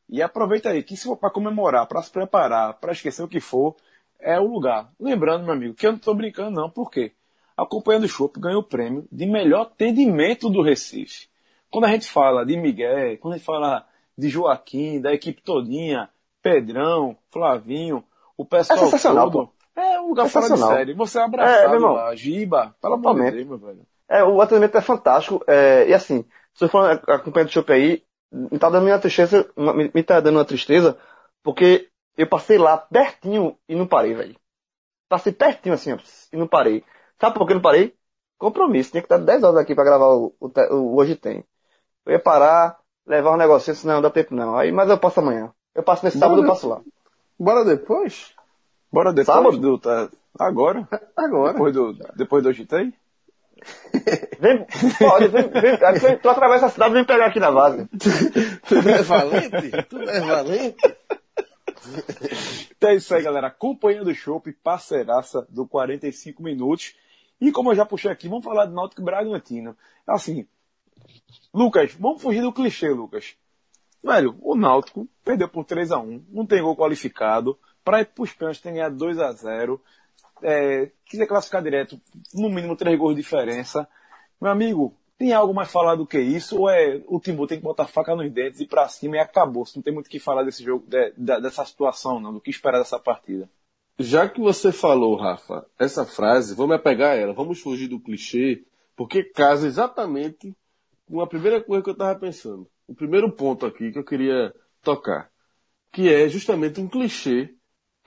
E aproveita aí, que se for para comemorar, para se preparar, para esquecer o que for, é o lugar. Lembrando, meu amigo, que eu não tô brincando não, por quê? A Companhia do Chopp ganhou o prêmio de melhor atendimento do Recife. Quando a gente fala de Miguel, quando a gente fala de Joaquim, da equipe todinha, Pedrão, Flavinho, o pessoal É sensacional, todo, é um lugar fora de série. Você é É, abraçado meu irmão. lá, Giba, pelo amor de. Deus, meu velho. É, o atendimento é fantástico. É, e assim, se eu for a a companhia do Chopp aí, me tá dando uma tristeza, uma- me, me tá dando uma tristeza, porque eu passei lá pertinho e não parei, velho. Passei pertinho assim, ó, e não parei. Sabe por que eu não parei? Compromisso. Tinha que estar 10 horas aqui pra gravar o, o, o Hoje Tem. Eu ia parar, levar um negocinho, senão não dá tempo não. Aí, mas eu passo amanhã. Eu passo nesse sábado, eu passo lá. Bora depois? Bora depois Sábado? do. Tá, agora? Agora. Depois do, depois do Agitei? Vem, pode, vem, vem, tu atravessa a cidade e vem pegar aqui na base. tu é valente? Tu é valente? Então é isso aí, galera. Companhia do Chopp, parceiraça do 45 minutos. E como eu já puxei aqui, vamos falar de Náutico Bragantino. Assim, Lucas, vamos fugir do clichê, Lucas. Velho, o Náutico perdeu por 3 a 1 não tem gol qualificado. Para ir para os pênaltis tem que ganhar 2 a 0 é, quiser classificar direto, no mínimo 3 gols de diferença. Meu amigo, tem algo mais falar do que isso? Ou é o Timbu tem que botar faca nos dentes e para cima e acabou? Não tem muito o que falar desse jogo, de, de, dessa situação, não, do que esperar dessa partida. Já que você falou, Rafa, essa frase, vamos apegar ela, vamos fugir do clichê, porque casa exatamente com a primeira coisa que eu estava pensando. O primeiro ponto aqui que eu queria tocar, que é justamente um clichê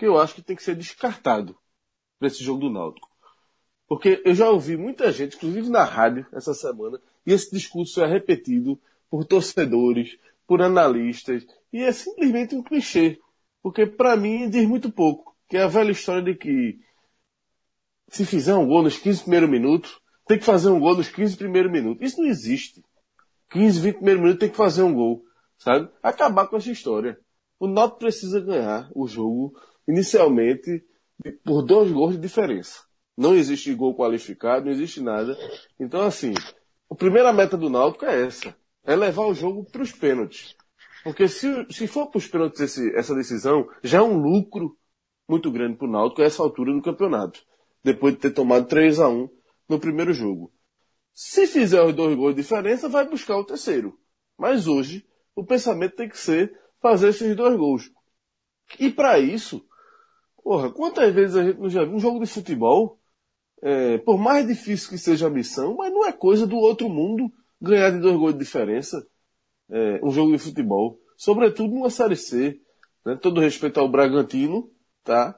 que eu acho que tem que ser descartado para esse jogo do Náutico. Porque eu já ouvi muita gente, inclusive na rádio essa semana, e esse discurso é repetido por torcedores, por analistas, e é simplesmente um clichê. Porque para mim diz muito pouco. Que é a velha história de que se fizer um gol nos 15 primeiros minutos, tem que fazer um gol nos 15 primeiros minutos. Isso não existe. 15, 20 primeiros minutos tem que fazer um gol. Sabe? Acabar com essa história. O Náutico precisa ganhar o jogo inicialmente por dois gols de diferença. Não existe gol qualificado, não existe nada. Então, assim, a primeira meta do Náutico é essa. É levar o jogo para os pênaltis. Porque se, se for para os pênaltis esse, essa decisão, já é um lucro muito grande para o Náutico a essa altura do campeonato. Depois de ter tomado 3 a 1 no primeiro jogo. Se fizer os dois gols de diferença, vai buscar o terceiro. Mas hoje, o pensamento tem que ser fazer esses dois gols. E para isso, porra, quantas vezes a gente não já viu um jogo de futebol é, por mais difícil que seja a missão, mas não é coisa do outro mundo ganhar de dois gols de diferença é, um jogo de futebol. Sobretudo numa Série C. Né? Todo respeito ao Bragantino, tá?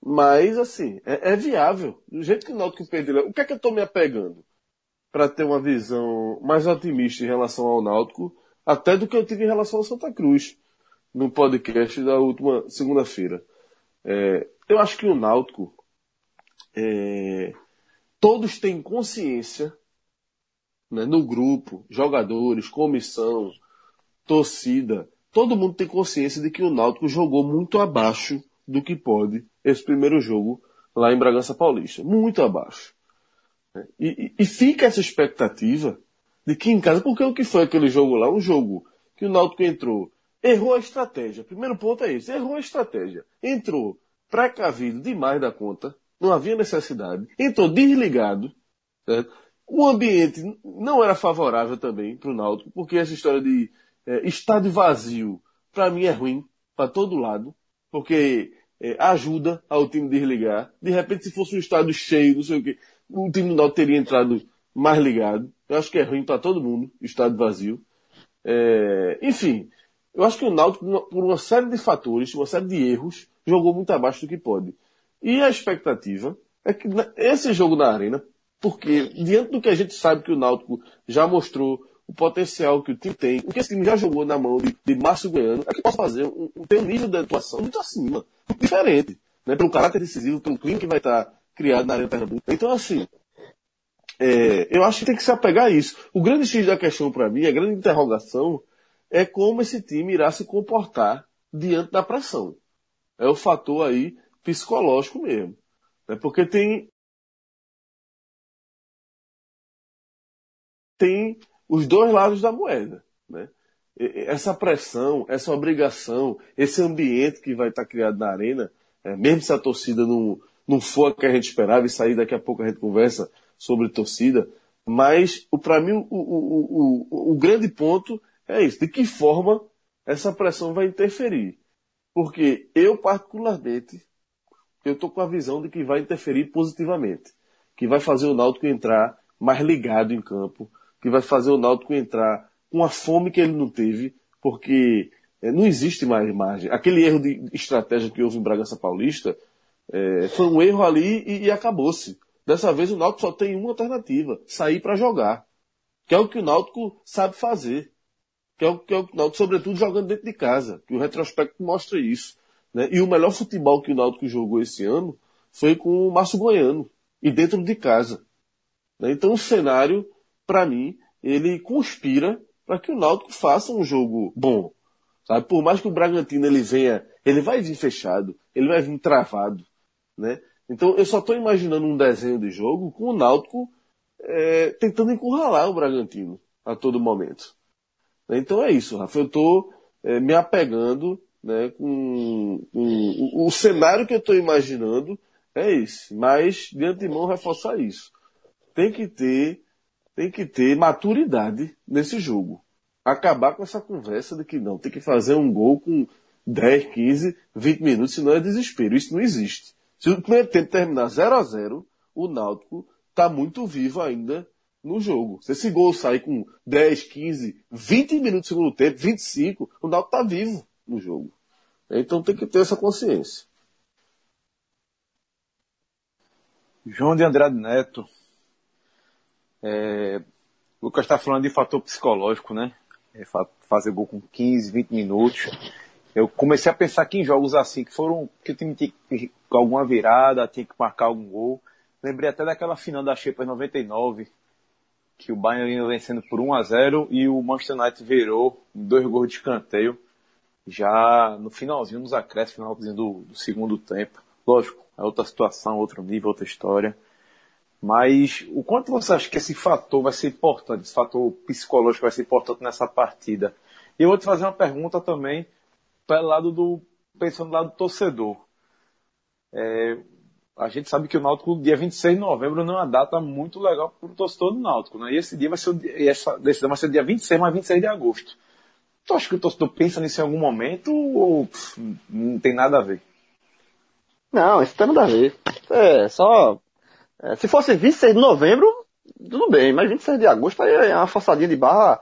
Mas, assim, é, é viável. Do jeito que o Náutico perdeu. O que é que eu estou me apegando? para ter uma visão mais otimista em relação ao Náutico, até do que eu tive em relação ao Santa Cruz, no podcast da última segunda-feira. É, eu acho que o Náutico é, todos têm consciência, né, no grupo, jogadores, comissão, torcida, todo mundo tem consciência de que o Náutico jogou muito abaixo do que pode esse primeiro jogo lá em Bragança Paulista. Muito abaixo. E, e, e fica essa expectativa de que em casa, porque o que foi aquele jogo lá? Um jogo que o Náutico entrou, errou a estratégia. Primeiro ponto é esse, errou a estratégia. Entrou precavido demais da conta, não havia necessidade. Entrou desligado. Certo? O ambiente não era favorável também para o Náutico, porque essa história de é, estádio vazio, para mim é ruim, para todo lado, porque é, ajuda ao time desligar. De repente, se fosse um estádio cheio, não sei o quê, o time do Náutico teria entrado mais ligado. Eu acho que é ruim para todo mundo, estádio vazio. É, enfim, eu acho que o Náutico, por uma série de fatores, uma série de erros, jogou muito abaixo do que pode. E a expectativa é que esse jogo na Arena, porque diante do que a gente sabe que o Náutico já mostrou, o potencial que o time tem, o que esse time já jogou na mão de, de Márcio Goiano, é que possa fazer um, ter um nível de atuação muito acima, muito diferente, né? Pelo caráter decisivo, pelo clima que vai estar criado na Arena Pernambuco. Então, assim, é, eu acho que tem que se apegar a isso. O grande X da questão para mim, a grande interrogação, é como esse time irá se comportar diante da pressão. É o fator aí psicológico mesmo. Né? Porque tem. Tem os dois lados da moeda. Né? Essa pressão, essa obrigação, esse ambiente que vai estar criado na arena, é, mesmo se a torcida não, não for a que a gente esperava, e sair daqui a pouco a gente conversa sobre torcida, mas para mim o, o, o, o grande ponto é isso, de que forma essa pressão vai interferir. Porque eu, particularmente, eu estou com a visão de que vai interferir positivamente. Que vai fazer o Náutico entrar mais ligado em campo. Que vai fazer o Náutico entrar com a fome que ele não teve. Porque é, não existe mais margem. Aquele erro de estratégia que houve em Bragança Paulista é, foi um erro ali e, e acabou-se. Dessa vez o Náutico só tem uma alternativa. Sair para jogar. Que é o que o Náutico sabe fazer que é o que é o Náutico, sobretudo jogando dentro de casa, que o retrospecto mostra isso. Né? E o melhor futebol que o Náutico jogou esse ano foi com o Márcio Goiano, e dentro de casa. Né? Então o cenário, para mim, ele conspira para que o Náutico faça um jogo bom. Sabe? Por mais que o Bragantino ele venha, ele vai vir fechado, ele vai vir travado. Né? Então eu só estou imaginando um desenho de jogo com o Náutico é, tentando encurralar o Bragantino a todo momento. Então é isso, Rafa. Eu estou é, me apegando né, com, com o, o, cenário que eu estou imaginando é esse. Mas de antemão reforçar isso. Tem que ter, tem que ter maturidade nesse jogo. Acabar com essa conversa de que não, tem que fazer um gol com 10, 15, 20 minutos, senão é desespero. Isso não existe. Se o primeiro tempo terminar 0 a 0 o Náutico está muito vivo ainda no jogo. Se esse gol sair com 10, 15, 20 minutos no segundo tempo, 25, o Náutico está vivo no jogo. Então tem que ter essa consciência. João de Andrade Neto. É, o Lucas está falando de fator psicológico, né? É, fazer gol com 15, 20 minutos. Eu comecei a pensar que em jogos assim, que foram que o time tinha que alguma virada, tinha que marcar algum gol. Lembrei até daquela final da Champions 99, que o Bayern ia vencendo por 1 a 0 e o Manchester United virou dois gols de escanteio já no finalzinho, nos acréscimos, finalzinho do, do segundo tempo. Lógico, é outra situação, outro nível, outra história. Mas o quanto você acha que esse fator vai ser importante, esse fator psicológico vai ser importante nessa partida? E eu vou te fazer uma pergunta também pelo lado do, pensando do lado do torcedor. É, a gente sabe que o Náutico, dia 26 de novembro, não é uma data muito legal para o torcedor do Náutico, né? E esse dia vai ser, o, essa decisão vai ser dia 26, mas 26 de agosto. Tu acha que o torcedor pensa nisso em algum momento ou pff, não tem nada a ver? Não, isso tem nada a ver. É só. É, se fosse 26 de novembro, tudo bem, mas 26 de agosto aí é uma forçadinha de barra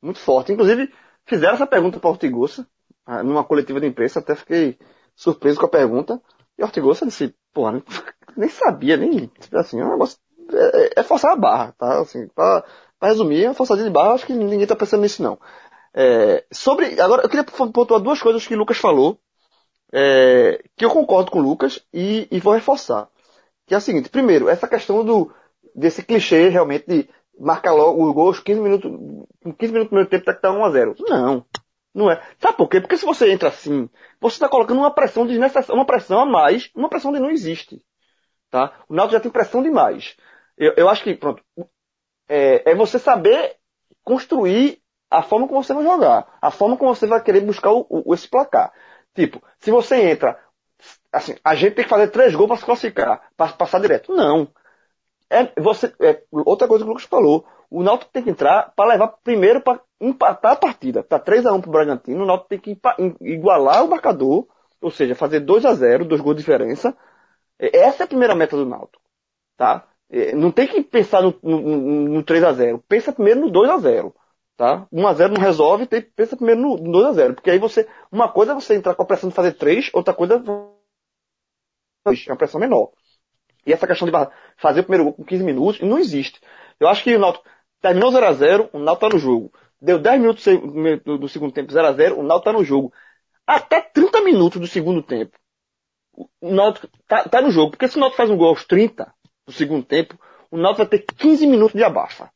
muito forte. Inclusive, fizeram essa pergunta para o Ortigosa, ah, numa coletiva de imprensa, até fiquei surpreso com a pergunta. E o Ortigosa disse, porra, [laughs] nem sabia, nem. Assim, é um negócio. É, é forçar a barra, tá? Assim, pra, pra resumir, é forçadinha de barra, acho que ninguém tá pensando nisso não. É, sobre, agora eu queria pontuar duas coisas que o Lucas falou, é, que eu concordo com o Lucas e, e, vou reforçar. Que é o seguinte, primeiro, essa questão do, desse clichê realmente de marcar logo o gol aos 15 minutos, com 15 minutos do primeiro tempo tá que tá 1 a 0 Não. Não é. Sabe por quê? Porque se você entra assim, você está colocando uma pressão desnecessária, uma pressão a mais, uma pressão que não existe. Tá? O Náutico já tem pressão demais. Eu, eu acho que, pronto, é, é você saber construir a forma como você vai jogar, a forma como você vai querer buscar o, o, esse placar. Tipo, se você entra, assim, a gente tem que fazer três gols para se classificar, para passar direto. Não. É, você, é, outra coisa que o Lucas falou, o Náutico tem que entrar para levar primeiro para empatar a partida. Tá 3 a 1 pro Bragantino, o Náutico tem que igualar o marcador, ou seja, fazer 2 a 0, dois gols de diferença. Essa é a primeira meta do Náutico, tá? Não tem que pensar no, no, no 3 a 0, pensa primeiro no 2 a 0. Tá? 1x0 não resolve, tem, pensa primeiro no, 2x0. Porque aí você. Uma coisa é você entrar com a pressão de fazer 3, outra coisa é uma pressão menor. E essa questão de fazer o primeiro gol com 15 minutos não existe. Eu acho que o Náutico terminou 0x0, o Náutico tá no jogo. Deu 10 minutos do, segundo tempo 0x0, o Náutico tá no jogo. Até 30 minutos do segundo tempo. O Náutico tá, tá no jogo. Porque se o Náutico faz um gol aos 30 do segundo tempo, o Náutico vai ter 15 minutos de abafa.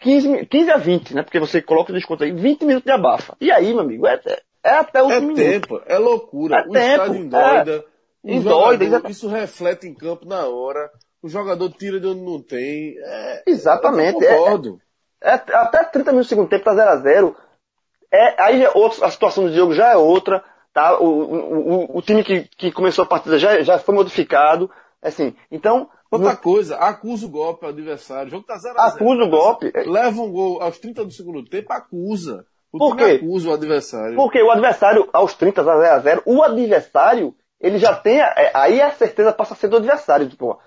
15, 15 a 20, né? Porque você coloca o desconto aí, 20 minutos de abafa. E aí, meu amigo, é, é até o É tempo, é loucura. É o tempo, estádio endoida. É, endoida jogador, isso reflete em campo na hora. O jogador tira de onde não tem. É, Exatamente. Eu concordo. É, até 30 minutos do segundo tempo tá 0x0. É, aí é outro, a situação do jogo já é outra. Tá? O, o, o, time que, que começou a partida já, já foi modificado. Assim, então, Outra coisa, acusa o golpe ao adversário. O jogo tá 0 Acusa o golpe. Leva um gol aos 30 do segundo tempo, acusa. O Por quê? acusa o adversário. Porque o adversário, aos 30, 0 a 0 o adversário, ele já tem. É, aí a certeza passa a ser do adversário. Tipo,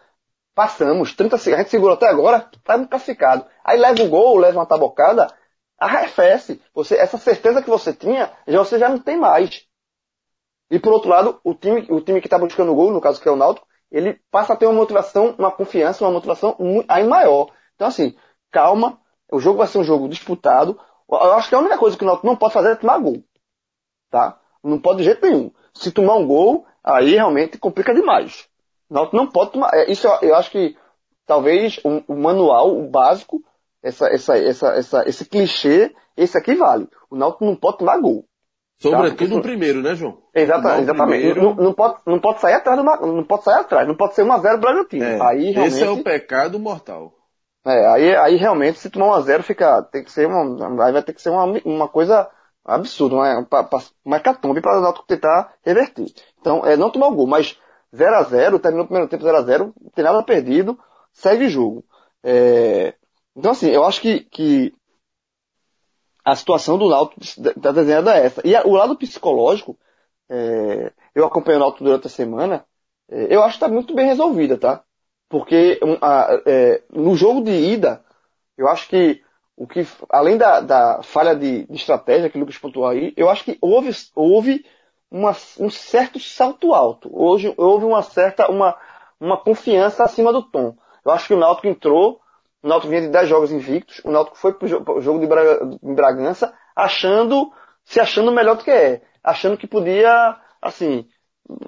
passamos, 30 a gente segurou até agora, tá classificado. Aí leva um gol, leva uma tabocada, arrefece. Você, essa certeza que você tinha, já você já não tem mais. E por outro lado, o time, o time que está buscando o gol, no caso que é o Náutico, ele passa a ter uma motivação, uma confiança, uma motivação ainda maior. Então, assim, calma, o jogo vai ser um jogo disputado. Eu acho que a única coisa que o Náutico não pode fazer é tomar gol. Tá? Não pode de jeito nenhum. Se tomar um gol, aí realmente complica demais. Náutico não pode tomar. É, isso eu, eu acho que talvez o, o, manual, o básico, essa, essa, essa, essa, esse clichê, esse aqui vale. O Náutico não pode tomar gol. Sobretudo tá? o primeiro, né, João? Exatamente. exatamente. Primeiro... Não, não, pode, não pode sair atrás do não pode sair atrás, não pode ser 1x0 Bragantino. É, aí, realmente, esse é o pecado mortal. É, aí, aí realmente se tomar 1x0 fica, tem que ser uma, aí vai ter que ser uma, uma coisa absurda, uma, uma hecatombe para o Náutico tentar reverter. Então, é não tomar o gol, mas 0x0, terminou o primeiro tempo 0x0, não tem nada perdido, segue o jogo. É, então assim, eu acho que, que a situação do Náutico está desenhada é essa. E a, o lado psicológico, é, eu acompanho o Náutico durante a semana, é, eu acho que está muito bem resolvida, tá? Porque a, é, no jogo de ida, eu acho que o que, além da, da falha de, de, estratégia que o Lucas pontuou aí, eu acho que houve, houve uma, um certo salto alto. Hoje houve uma certa, uma, uma confiança acima do tom. Eu acho que o Náutico entrou o Náutico vinha de 10 jogos invictos. O Náutico foi pro jogo de Bragança achando, se achando melhor do que é. Achando que podia, assim,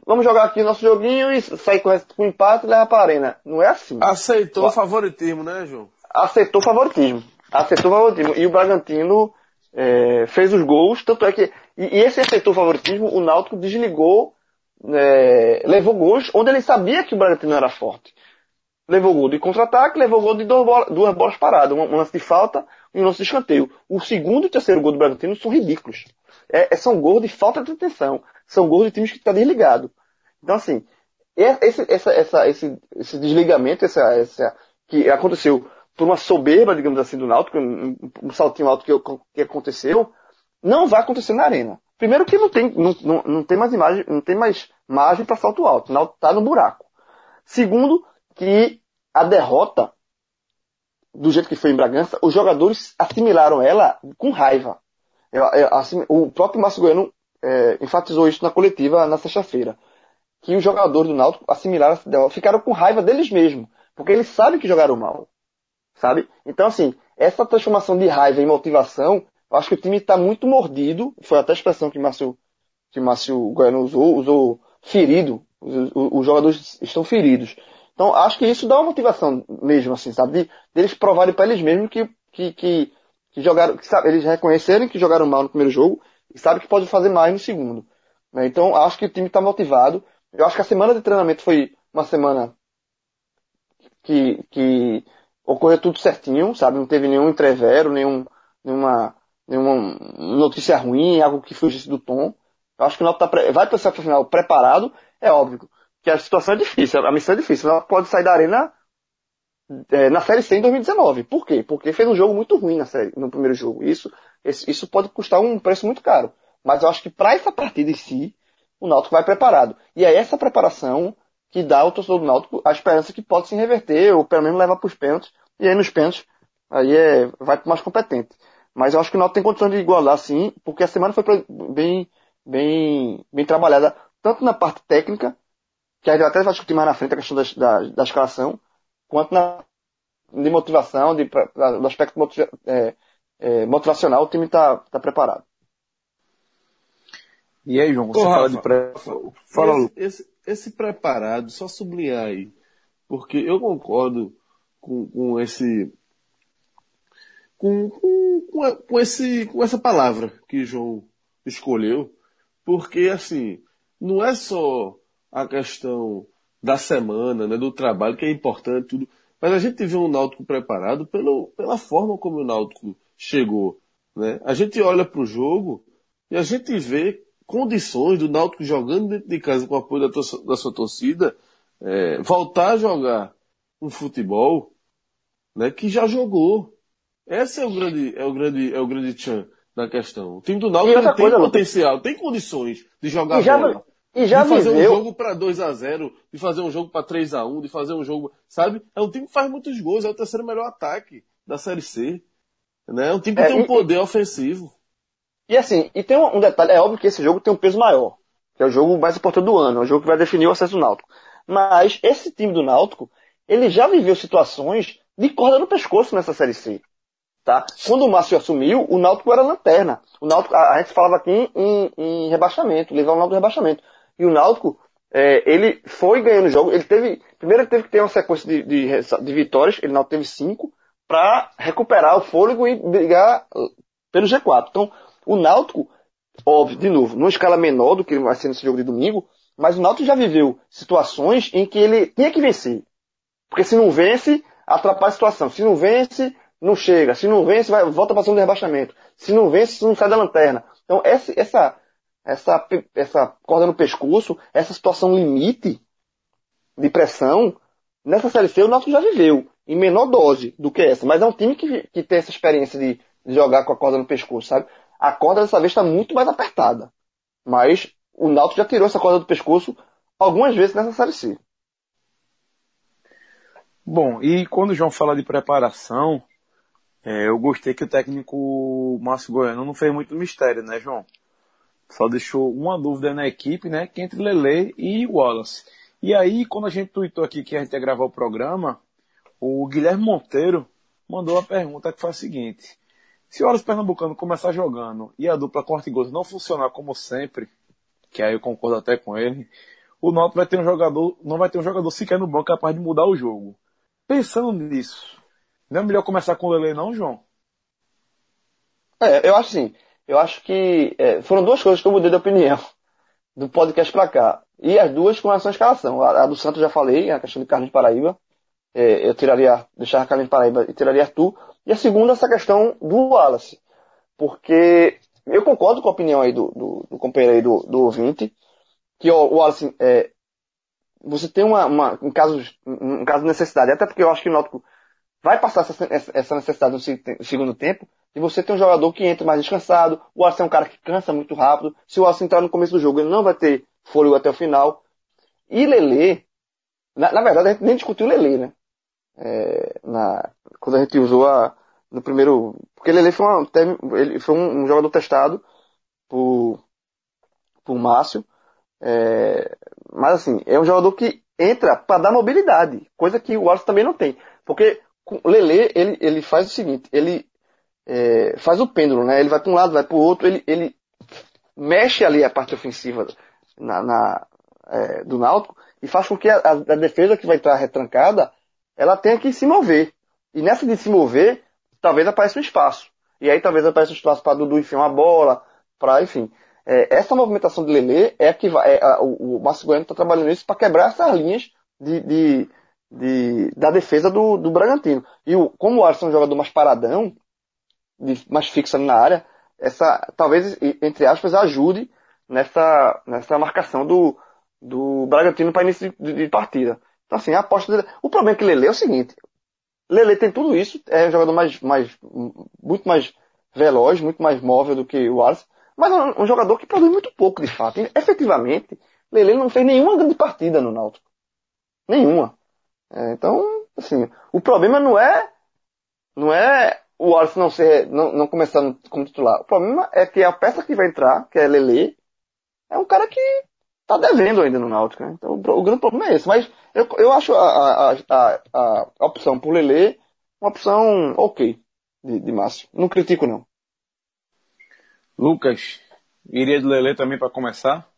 vamos jogar aqui nosso joguinho e sair com o empate e levar para a arena. Não é assim. Aceitou o favoritismo, né, João? Aceitou o favoritismo. Aceitou o favoritismo. E o Bragantino é, fez os gols, tanto é que. E, e esse aceitou o favoritismo, o Náutico desligou, é, levou gols onde ele sabia que o Bragantino era forte levou gol de contra-ataque, levou gol de duas bolas, paradas, um, lance de falta e um lance de escanteio. O segundo e o terceiro gol do Bragantino são ridículos. É, é, são gols de falta de atenção. São gols de times que estão tá desligados. Então, assim, esse, essa, essa, esse, esse desligamento, essa, essa, que aconteceu por uma soberba, digamos assim, do Náutico, um, um saltinho alto que, que aconteceu, não vai acontecer na arena. Primeiro que não tem, não, não, não tem mais imagem, não tem mais margem para salto alto. O Náutico está no buraco. Segundo, que a derrota, do jeito que foi em Bragança, os jogadores assimilaram ela com raiva. Eu, eu, assim, o próprio Márcio Goiano é, enfatizou isso na coletiva na sexta-feira. Que os jogadores do Náutico assimilaram essa derrota, ficaram com raiva deles mesmos. Porque eles sabem que jogaram mal. Sabe? Então, assim, essa transformação de raiva em motivação, eu acho que o time está muito mordido. Foi até a expressão que Márcio, que Márcio Goiano usou, usou ferido. Os, os, jogadores estão feridos. Então, acho que isso dá uma motivação mesmo, assim, sabe? De, eles provarem para eles mesmos que, que, que, que jogaram, que, sabe, eles reconhecerem que jogaram mal no primeiro jogo e sabem que pode fazer mais no segundo. Né? Então, acho que o time está motivado. Eu acho que a semana de treinamento foi uma semana que, que ocorreu tudo certinho, sabe? Não teve nenhum entrevero, nenhum, nenhuma, nenhuma notícia ruim, algo que fugisse do tom. Eu acho que o Náutico tá, vai para o final preparado, é óbvio que a situação é difícil, a missão é difícil. Ela pode sair da arena é, na Série C em 2019. Por quê? Porque fez um jogo muito ruim na série, no primeiro jogo. Isso, isso pode custar um preço muito caro. Mas eu acho que para essa partida em si, o Náutico vai preparado. E é essa preparação que dá ao torcedor do Náutico a esperança que pode se reverter, ou pelo menos levar para os pênaltis. E aí nos pênaltis, aí é, vai para mais competente. Mas eu acho que o Náutico tem condições de igualar sim, porque a semana foi bem, bem, bem trabalhada, tanto na parte técnica, que a gente até vai discutir mais na frente a questão da, da, da escalação, quanto na, de motivação, de, do aspecto motiva, é, é, motivacional, o time está tá preparado. E aí, João, você Ô, fala Rafa, de pré... Fala, esse, esse, esse, preparado, só sublinhar aí, porque eu concordo com, com esse com, com, com, esse, com essa palavra que João escolheu, porque assim, não é só a questão da semana, né, do trabalho, que é importante, tudo. Mas a gente vê um Náutico preparado pelo, pela forma como o Náutico chegou. Né? A gente olha para o jogo e a gente vê condições do Náutico jogando dentro de casa com o apoio da, da sua torcida, é, voltar a jogar um futebol né, que já jogou. Esse é o grande, é o grande, é o grande tchan da questão. O time do Náutico tem coisa, potencial, tem condições de jogar bola. E já de fazer viveu... um jogo para 2 a 0 de fazer um jogo para 3 a 1 de fazer um jogo, sabe? É um time que faz muitos gols, é o terceiro melhor ataque da Série C. Né? É um time que é, tem um e, poder ofensivo. E assim, e tem um, um, detalhe, é óbvio que esse jogo tem um peso maior, que é o jogo mais importante do ano, é o jogo que vai definir o acesso do Náutico. Mas esse time do Náutico, ele já viveu situações de corda no pescoço nessa Série C. Tá? Quando o Márcio assumiu, o Náutico era lanterna. O Náutico, a, a gente falava aqui em, em rebaixamento, levar o Náutico rebaixamento. E o Náutico, é, ele foi ganhando jogo. Ele teve, primeiro ele teve que ter uma sequência de, de, de vitórias, ele não teve cinco, para recuperar o fôlego e brigar pelo G4. Então, o Náutico, óbvio, de novo, numa escala menor do que vai ser nesse jogo de domingo, mas o Náutico já viveu situações em que ele tinha que vencer. Porque se não vence, atrapalha a situação. Se não vence, não chega. Se não vence, vai, volta para cima do rebaixamento. Se não vence, não sai da lanterna. Então, essa, essa, essa, essa corda no pescoço, essa situação limite de pressão, nessa Série C o Náutico já viveu, em menor dose do que essa. Mas é um time que, que tem essa experiência de, de jogar com a corda no pescoço, sabe? A corda dessa vez está muito mais apertada. Mas o Náutico já tirou essa corda do pescoço algumas vezes nessa Série C. Bom, e quando o João fala de preparação, é, eu gostei que o técnico Márcio Goiano não fez muito mistério, né, João? Só deixou uma dúvida na equipe, né, que entre Lele e Wallace. E aí, quando a gente tweetou aqui que a gente ia gravar o programa, o Guilherme Monteiro mandou uma pergunta que foi a seguinte. Se o Wallace Pernambucano começar jogando e a dupla corte gols não funcionar como sempre, que aí eu concordo até com ele, o Náutico vai ter um jogador, não vai ter um jogador sequer no banco capaz de mudar o jogo. Pensando nisso, não é melhor começar com o Lele não, João? É, eu acho assim. Eu acho que é, foram duas coisas que eu mudei de opinião [laughs] do podcast pra cá. E as duas com relação à escalação. A, a do Santos já falei, a questão de Carlos de Paraíba. É, eu tiraria, deixar Carlos de Paraíba e tiraria Arthur. E a segunda, essa questão do Wallace. Porque eu concordo com a opinião aí do, do, do companheiro aí do, do ouvinte, que ó, o Wallace, é, você tem uma, uma um, caso, caso de necessidade, até porque eu acho que o Náutico vai passar essa, essa necessidade no segundo tempo de você ter um jogador que entra mais descansado. O Arce é um cara que cansa muito rápido. Se o Arce entrar no começo do jogo, ele não vai ter fôlego até o final. E Lele, na, na verdade, a gente nem discutiu Lele, né? É, na, quando a gente usou a, no primeiro, porque Lele foi, uma, ele foi um, um jogador testado por, por Márcio, é, mas assim, é um jogador que entra para dar mobilidade, coisa que o Arce também não tem. Porque Lele, ele, ele faz o seguinte, ele é, faz o pêndulo, né? Ele vai para um lado, vai para o outro, ele, ele mexe ali a parte ofensiva na, na é, do Náutico e faz com que a, a, defesa que vai estar retrancada, ela tenha que se mover. E nessa de se mover, talvez apareça um espaço. E aí talvez apareça um espaço para Dudu enfiar uma bola, para, enfim. É, essa movimentação de Lele é que vai, é, a, o, o Márcio Goiano está trabalhando nisso para quebrar essas linhas de, de, de, da defesa do, do Bragantino. E o, como o Alisson é um jogador mais paradão, de, mais fixo na área, essa, talvez, entre aspas, ajude nessa, nessa marcação do, do Bragantino para início de, de, partida. Então, assim, a aposta dele. O problema é que Lele é o seguinte: Lele tem tudo isso, é um jogador mais, mais, muito mais veloz, muito mais móvel do que o Alisson, mas é um, um jogador que produz muito pouco, de fato. E, efetivamente, Lele não fez nenhuma grande partida no Náutico. Nenhuma. É, então, assim, o problema não é, não é o Wallace não ser, não, não começando como titular. O problema é que a peça que vai entrar, que é Lele, é um cara que tá devendo ainda no Náutico, né? Então o, o, grande problema é esse. Mas eu, eu acho a, a, a, a opção por Lele uma opção ok de, de Márcio. Não critico não. Lucas, iria de Lele também para começar?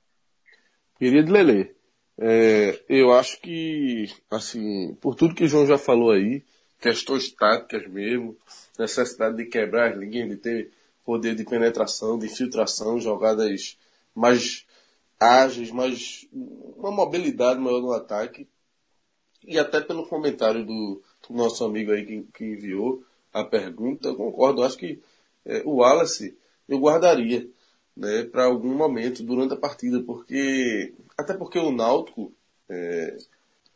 Iria de Lele. É, eu acho que, assim, por tudo que o João já falou aí, questões táticas mesmo, necessidade de quebrar as linhas, de ter poder de penetração, de infiltração, jogadas mais ágeis, mais uma mobilidade maior no ataque. E até pelo comentário do, do nosso amigo aí que, que, enviou a pergunta, eu concordo, acho que é, o Wallace eu guardaria né, para algum momento durante a partida, porque até porque o Náutico é,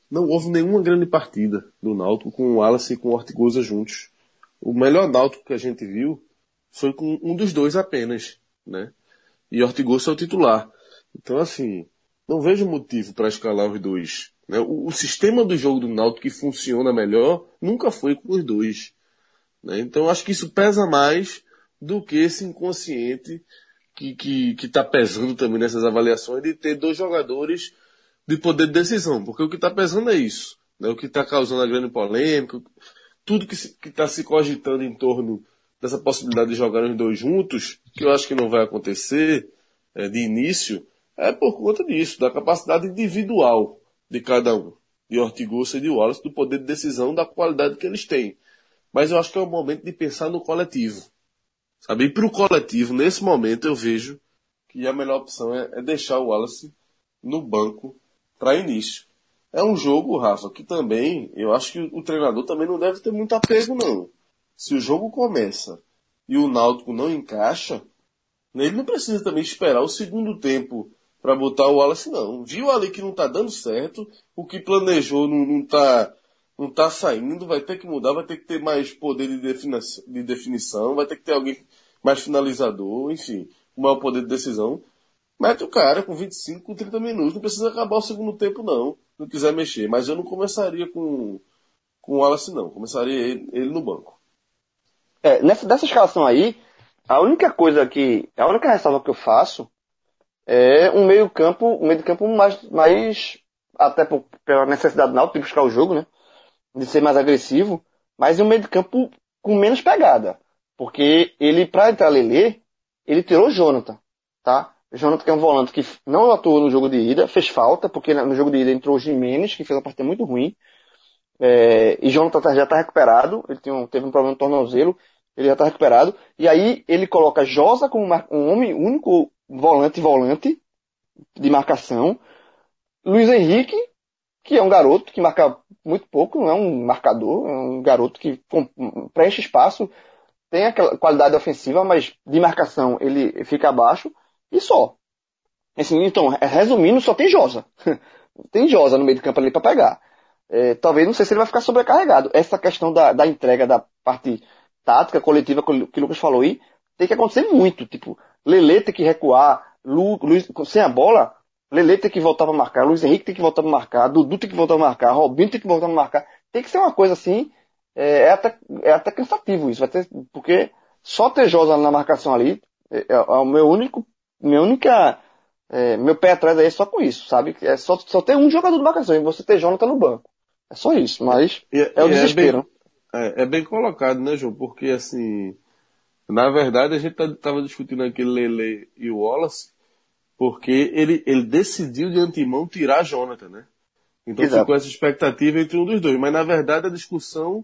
não houve nenhuma grande partida do Náutico com o Wallace e com o Ortigosa juntos. O melhor Náutico que a gente viu foi com um dos dois apenas, né? E Ortigosa é o titular. Então, assim, não vejo motivo para escalar os dois. Né? O, o, sistema do jogo do Náutico que funciona melhor nunca foi com os dois. Né? Então, acho que isso pesa mais do que esse inconsciente que que que está pesando também nessas avaliações de ter dois jogadores de poder de decisão, porque o que está pesando é isso, né? O que está causando a grande polêmica, tudo que está se cogitando em torno dessa possibilidade de jogar os dois juntos, que eu acho que não vai acontecer é, de início, é por conta disso, da capacidade individual de cada um, de Ortigosa e de Wallace, do poder de decisão, da qualidade que eles têm. Mas eu acho que é o momento de pensar no coletivo. Sabe? E para o coletivo, nesse momento, eu vejo que a melhor opção é, é deixar o Wallace no banco para início. É um jogo, Rafa, que também, eu acho que o treinador também não deve ter muito apego, não. Se o jogo começa e o Náutico não encaixa, ele não precisa também esperar o segundo tempo para botar o Wallace, não. Viu ali que não tá dando certo, o que planejou não, não tá não tá saindo, vai ter que mudar, vai ter que ter mais poder de, de definição, vai ter que ter alguém mais finalizador, enfim, com maior poder de decisão. Mete o cara com 25, com 30 minutos, não precisa acabar o segundo tempo não, não quiser mexer. Mas eu não começaria com, com o Wallace não, começaria ele, ele no banco. É, nessa, dessa escalação aí, a única coisa que, a única ressalva que eu faço é um meio campo, um meio de campo mais, mais até por, pela necessidade do de buscar o jogo, né? De ser mais agressivo, mas um meio de campo com menos pegada. Porque ele, para entrar Lele, ele tirou Jonathan, tá? Jonathan que é um volante que não atuou no jogo de ida, fez falta, porque no jogo de ida entrou o Jimenez, que fez uma partida muito ruim. É, e Jonathan já está recuperado, ele um, teve um problema no tornozelo, ele já está recuperado. E aí ele coloca Josa como um homem único volante volante de marcação. Luiz Henrique, que é um garoto que marca muito pouco, não é um marcador, é um garoto que preenche espaço, tem aquela qualidade ofensiva, mas de marcação ele fica abaixo e só. Assim, então, resumindo, só tem Josa. [laughs] tem Josa no meio do campo ali para pegar. É, talvez, não sei se ele vai ficar sobrecarregado. Essa questão da, da entrega da parte tática, coletiva, que o Lucas falou aí, tem que acontecer muito. Tipo, Lele tem que recuar, Lu, Luiz, sem a bola, Lele tem que voltar para marcar, Luiz Henrique tem que voltar para marcar, Dudu tem que voltar para marcar, Robinho tem que voltar para marcar. Tem que ser uma coisa assim, é, é, até, é até cansativo isso, vai ter, porque só ter Josa na marcação ali é, é, é o meu único, minha única, é, meu pé atrás aí é só com isso, sabe? É só, só ter um jogador de marcação e você ter Jonathan no banco. É só isso, mas e, é o desespero. É bem, é, bem colocado, né, João? Porque assim, na verdade a gente tá, tava discutindo aquele Lele e o Wallace, porque ele, ele decidiu de antemão tirar Jonathan, né? Então Exato. ficou essa expectativa entre um dos dois. Mas na verdade a discussão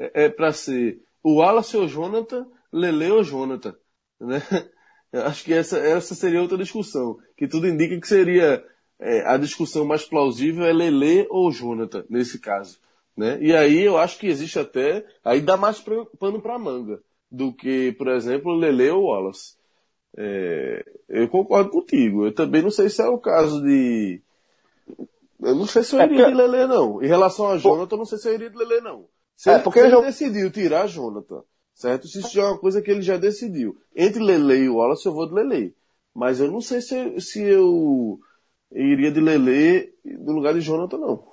é, é para ser o Wallace ou Jonathan, Lele ou Jonathan. Né? [laughs] Eu acho que essa, essa seria outra discussão. Que tudo indica que seria é, a discussão mais plausível é Lele ou Jonathan, nesse caso. Né? E aí eu acho que existe até. Aí dá mais pano para manga do que, por exemplo, Lele ou Wallace. É, eu concordo contigo. Eu também não sei se é o caso de. Eu não sei se eu é iria é porque... de Lele, não. Em relação a Jonathan, eu não sei se eu iria de Lele, não. Se, é, ele, porque se ele já... decidiu tirar Jonathan, certo? Se isso já é uma coisa que ele já decidiu. Entre Lele e Wallace, eu vou de Lele. Mas eu não sei se, se eu iria de Lele no lugar de Jonathan, não.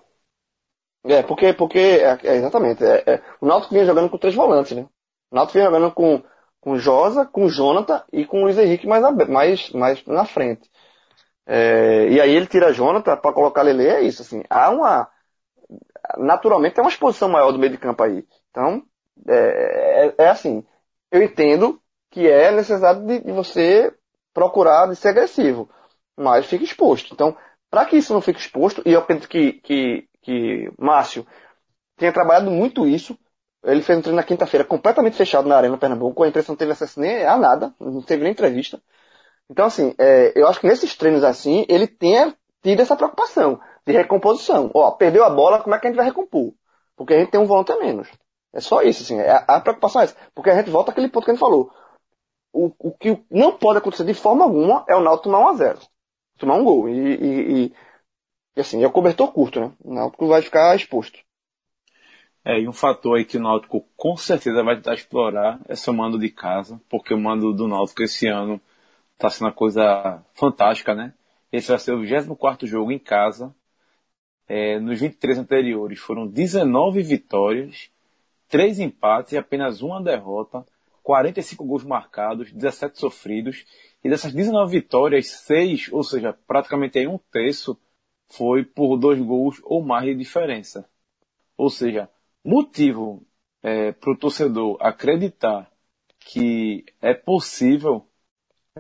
É, porque, porque é, é exatamente. É, é, o Náutico vinha jogando com três volantes, né? O Náutico vinha jogando com, com Josa, com Jonathan e com o Luiz Henrique mais, mais, mais na frente. É, e aí ele tira Jonathan para colocar Lele, é isso, assim. Há uma, naturalmente tem uma exposição maior do meio de campo aí. Então, é, é, é assim, eu entendo que é necessidade de, de, você procurar de ser agressivo, mas fica exposto. Então, para que isso não fique exposto, e eu acredito que, que, que Márcio tenha trabalhado muito isso, ele fez um treino na quinta-feira completamente fechado na Arena Pernambuco, a imprensa não teve acesso nem a nada, não teve nem entrevista. Então, assim, é, eu acho que nesses treinos assim, ele tenha tido essa preocupação de recomposição. Ó, perdeu a bola, como é que a gente vai recompor? Porque a gente tem um volante a menos. É só isso, assim. É, a preocupação é essa. Porque a gente volta àquele ponto que a gente falou. O, o que não pode acontecer de forma alguma é o Náutico tomar um a zero. Tomar um gol. E, e, e, e assim, é o cobertor curto, né? O Náutico vai ficar exposto. É, e um fator aí que o Náutico com certeza vai tentar explorar é seu mando de casa, porque o mando do Náutico esse ano está sendo uma coisa fantástica, né? Esse vai ser o 24 jogo em casa, é, nos 23 anteriores foram 19 vitórias, 3 empates e apenas uma derrota, 45 gols marcados, 17 sofridos, e dessas 19 vitórias, 6, ou seja, praticamente um terço, foi por dois gols ou mais de diferença. Ou seja, motivo é, para o torcedor acreditar que é possível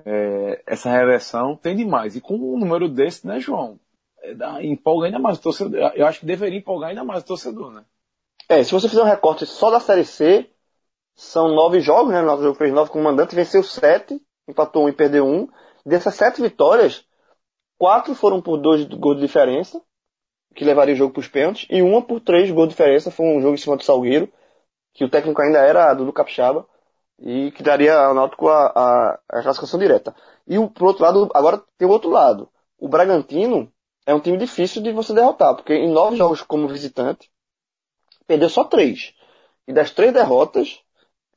é, essa reversão, tem demais. E com um número desse, né, João? É, empolga ainda mais o torcedor. Eu acho que deveria empolgar ainda mais o torcedor, né? É, se você fizer um recorte só da Série C, são nove jogos, né? O nosso jogo fez nove com o mandante, venceu sete, empatou um e perdeu um. Dessas sete vitórias, quatro foram por dois gols de diferença, que levaria o jogo para os pênaltis, e uma por três gols de diferença, foi um jogo em cima do Salgueiro, que o técnico ainda era do Capixaba, e que daria ao Náutico a, a, a classificação direta. E o, por outro lado, agora tem o outro lado. O Bragantino é um time difícil de você derrotar, porque em nove jogos como visitante, perdeu só três. E das três derrotas,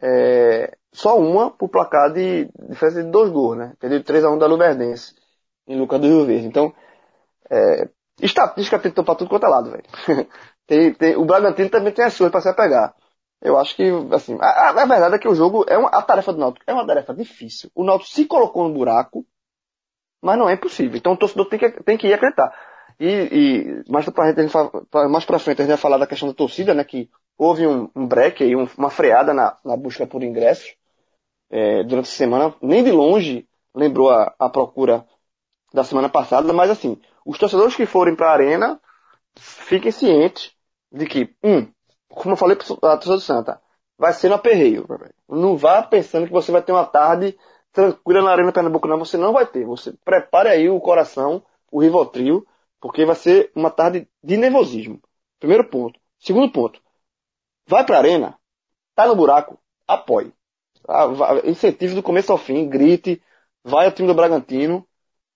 é, só uma por placar de diferença de dois gols, né? Perdeu 3x1 da Luverdense, em Lucas do Rio Verde. Então, é, estatística tem pra tudo quanto é lado, velho. [laughs] tem, tem, o Bragantino também tem as suas para se apegar. Eu acho que, assim, a, a, verdade é que o jogo é uma, a tarefa do Náutico é uma tarefa difícil. O Náutico se colocou no buraco, mas não é impossível. Então o torcedor tem que, tem que ir acreditar. E, e mais pra, gente, mais pra frente a gente vai falar da questão da torcida, né, que houve um, um break aí, um, uma freada na, na busca por ingressos é, durante a semana. Nem de longe lembrou a, a procura da semana passada, mas assim, os torcedores que forem para a arena, fiquem cientes de que, um, como eu falei para a torcida do Santa, vai ser no aperreio. Não vá pensando que você vai ter uma tarde tranquila na Arena Pernambuco, não. Você não vai ter. Você prepare aí o coração, o Rivotril, porque vai ser uma tarde de nervosismo. Primeiro ponto. Segundo ponto. Vai para a Arena, tá no buraco, apoie. Incentive do começo ao fim, grite, vai ao time do Bragantino,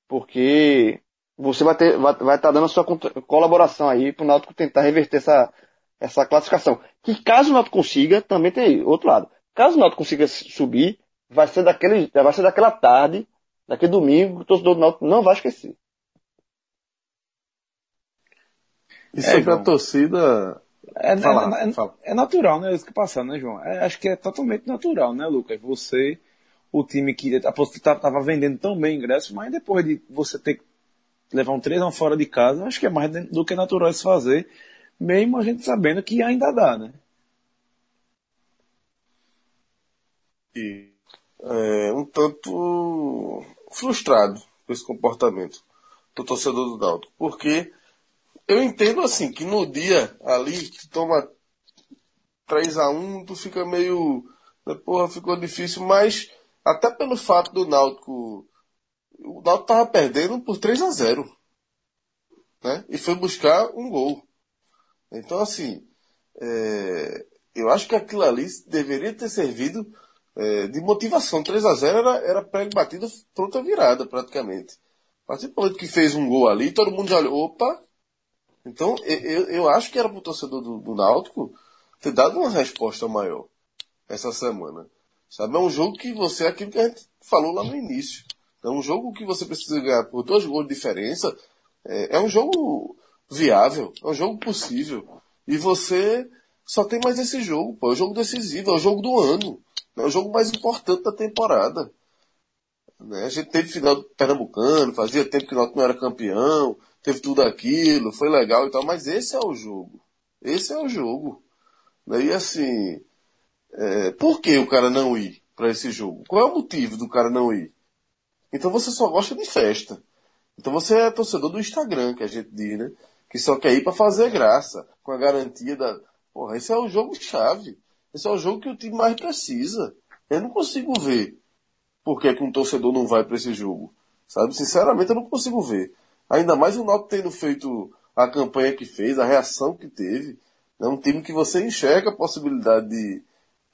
porque você vai ter, vai, vai estar tá dando a sua colaboração aí para o Náutico tentar reverter essa, essa classificação. Que caso o Náutico consiga, também tem outro lado. Caso o Náutico consiga subir, vai ser daquele, vai ser daquela tarde, daquele domingo, que o torcedor do Náutico não vai esquecer. E sobre é, a torcida. É, é fala, é, fala. é, natural, né? Isso que passando, né, João? É, acho que é totalmente natural, né, Lucas? Você, o time que estava vendendo tão bem ingressos, mas depois de você ter que levar um 3 a 1 fora de casa, acho que é mais do que natural isso fazer mesmo a gente sabendo que ainda dá, né? E é, um tanto frustrado com esse comportamento do torcedor do Náutico, porque eu entendo assim que no dia ali que toma 3 a 1 tu fica meio né, porra, ficou difícil, mas até pelo fato do Náutico o Náutico tava perdendo por 3 a 0 né? E foi buscar um gol. Então, assim, é, eu acho que aquilo ali deveria ter servido é, de motivação. 3 a 0 era, era prego batido, pronta virada, praticamente. A partir do momento que fez um gol ali, todo mundo já olhou, opa. Então, eu, eu acho que era pro torcedor do, do Náutico ter dado uma resposta maior essa semana. Sabe? É um jogo que você, aquilo que a gente falou lá no início. É um jogo que você precisa ganhar por dois gols de diferença. É, é um jogo viável, é um jogo possível. E você só tem mais esse jogo, pô. É o jogo decisivo, é o jogo do ano. É o jogo mais importante da temporada. Né? A gente teve final do Pernambucano, fazia tempo que o não era campeão, teve tudo aquilo, foi legal e tal, mas esse é o jogo. Esse é o jogo. Né? E assim, é, por que o cara não ir para esse jogo? Qual é o motivo do cara não ir? Então você só gosta de festa. Então você é torcedor do Instagram, que a gente diz, né? que só quer ir para fazer graça, com a garantia da. Porra, esse é o jogo-chave. Esse é o jogo que o time mais precisa. Eu não consigo ver por que, que um torcedor não vai para esse jogo. Sabe? Sinceramente, eu não consigo ver. Ainda mais o Náutico tendo feito a campanha que fez, a reação que teve. É um time que você enxerga a possibilidade de,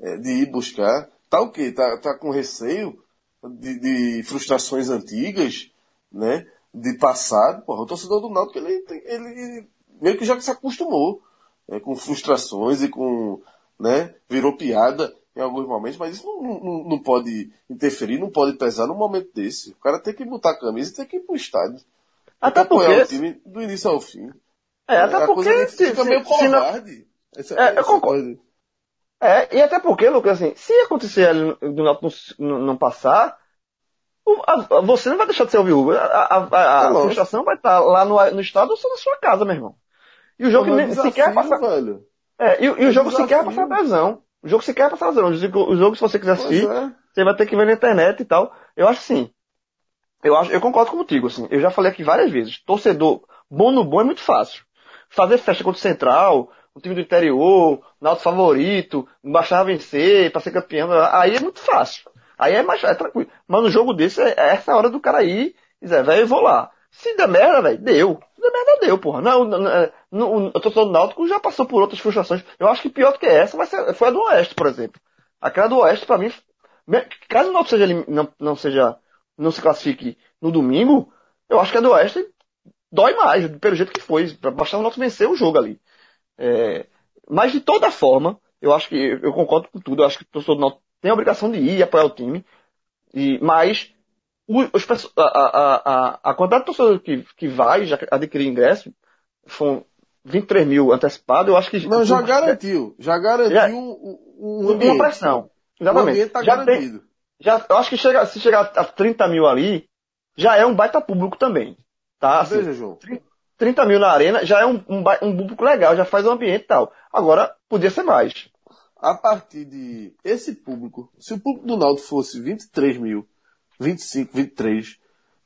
é, de ir buscar. Tá o quê? Tá, tá com receio de, de frustrações antigas, né? de passado, porra, o torcedor do Náutico, ele, ele meio que já se acostumou né, com frustrações e com, né, virou piada em alguns momentos, mas isso não, não, não, pode interferir, não pode pesar num momento desse. O cara tem que botar a camisa e tem que ir pro estádio. Até porque... o time do início ao fim. É, até é, porque... Se, fica meio covarde. Não... Essa, é, essa eu concordo. Coisa. É, e até porque, Lucas, assim, se acontecer do Náutico não, não passar, você não vai deixar de ser o A, a, a, a é frustração vai estar lá no, no estado ou só na sua casa, meu irmão. E o jogo nem, sequer passar. Velho. É, e, e o jogo sequer vai passar adesão. O jogo sequer vai passar adesão. O jogo, se você quiser assistir, é. Você vai ter que ver na internet e tal. Eu acho assim. Eu, acho, eu concordo contigo, assim. Eu já falei aqui várias vezes. Torcedor bom no bom é muito fácil. Fazer festa contra o Central, o time do interior, Náutico favorito, baixar a vencer, para ser campeão, aí é muito fácil. Aí é mais é tranquilo. Mas no jogo desse, é, é essa hora do cara ir e dizer, velho, eu vou lá. Se der merda, velho, deu. Se der merda, deu, porra. Não, não, não, o torcedor do Náutico já passou por outras frustrações. Eu acho que pior do que essa vai ser, foi a do Oeste, por exemplo. Aquela do Oeste, pra mim, caso o Náutico seja, não, não seja, não se classifique no domingo, eu acho que a do Oeste dói mais, pelo jeito que foi. Bastar o Náutico vencer o jogo ali. É, mas de toda forma, eu acho que, eu concordo com tudo, eu acho que o torcedor do Náutico tem a obrigação de ir e apoiar o time. E, mas, os, a, a, a, a quantidade de torcedores que, que vai já adquirir ingresso foram 23 mil antecipado, eu acho que. Não, já garantiu. Já garantiu já, um, um ambiente. Uma pressão. Exatamente. O ambiente tá já garantido. Tem, já, eu acho que chega, se chegar a 30 mil ali, já é um baita público também. Tá? Assim, Veja, João. 30 mil na arena já é um, um, um público legal, já faz o ambiente e tal. Agora, podia ser mais. A partir de esse público, se o público do Naldo fosse 23 mil, 25, 23,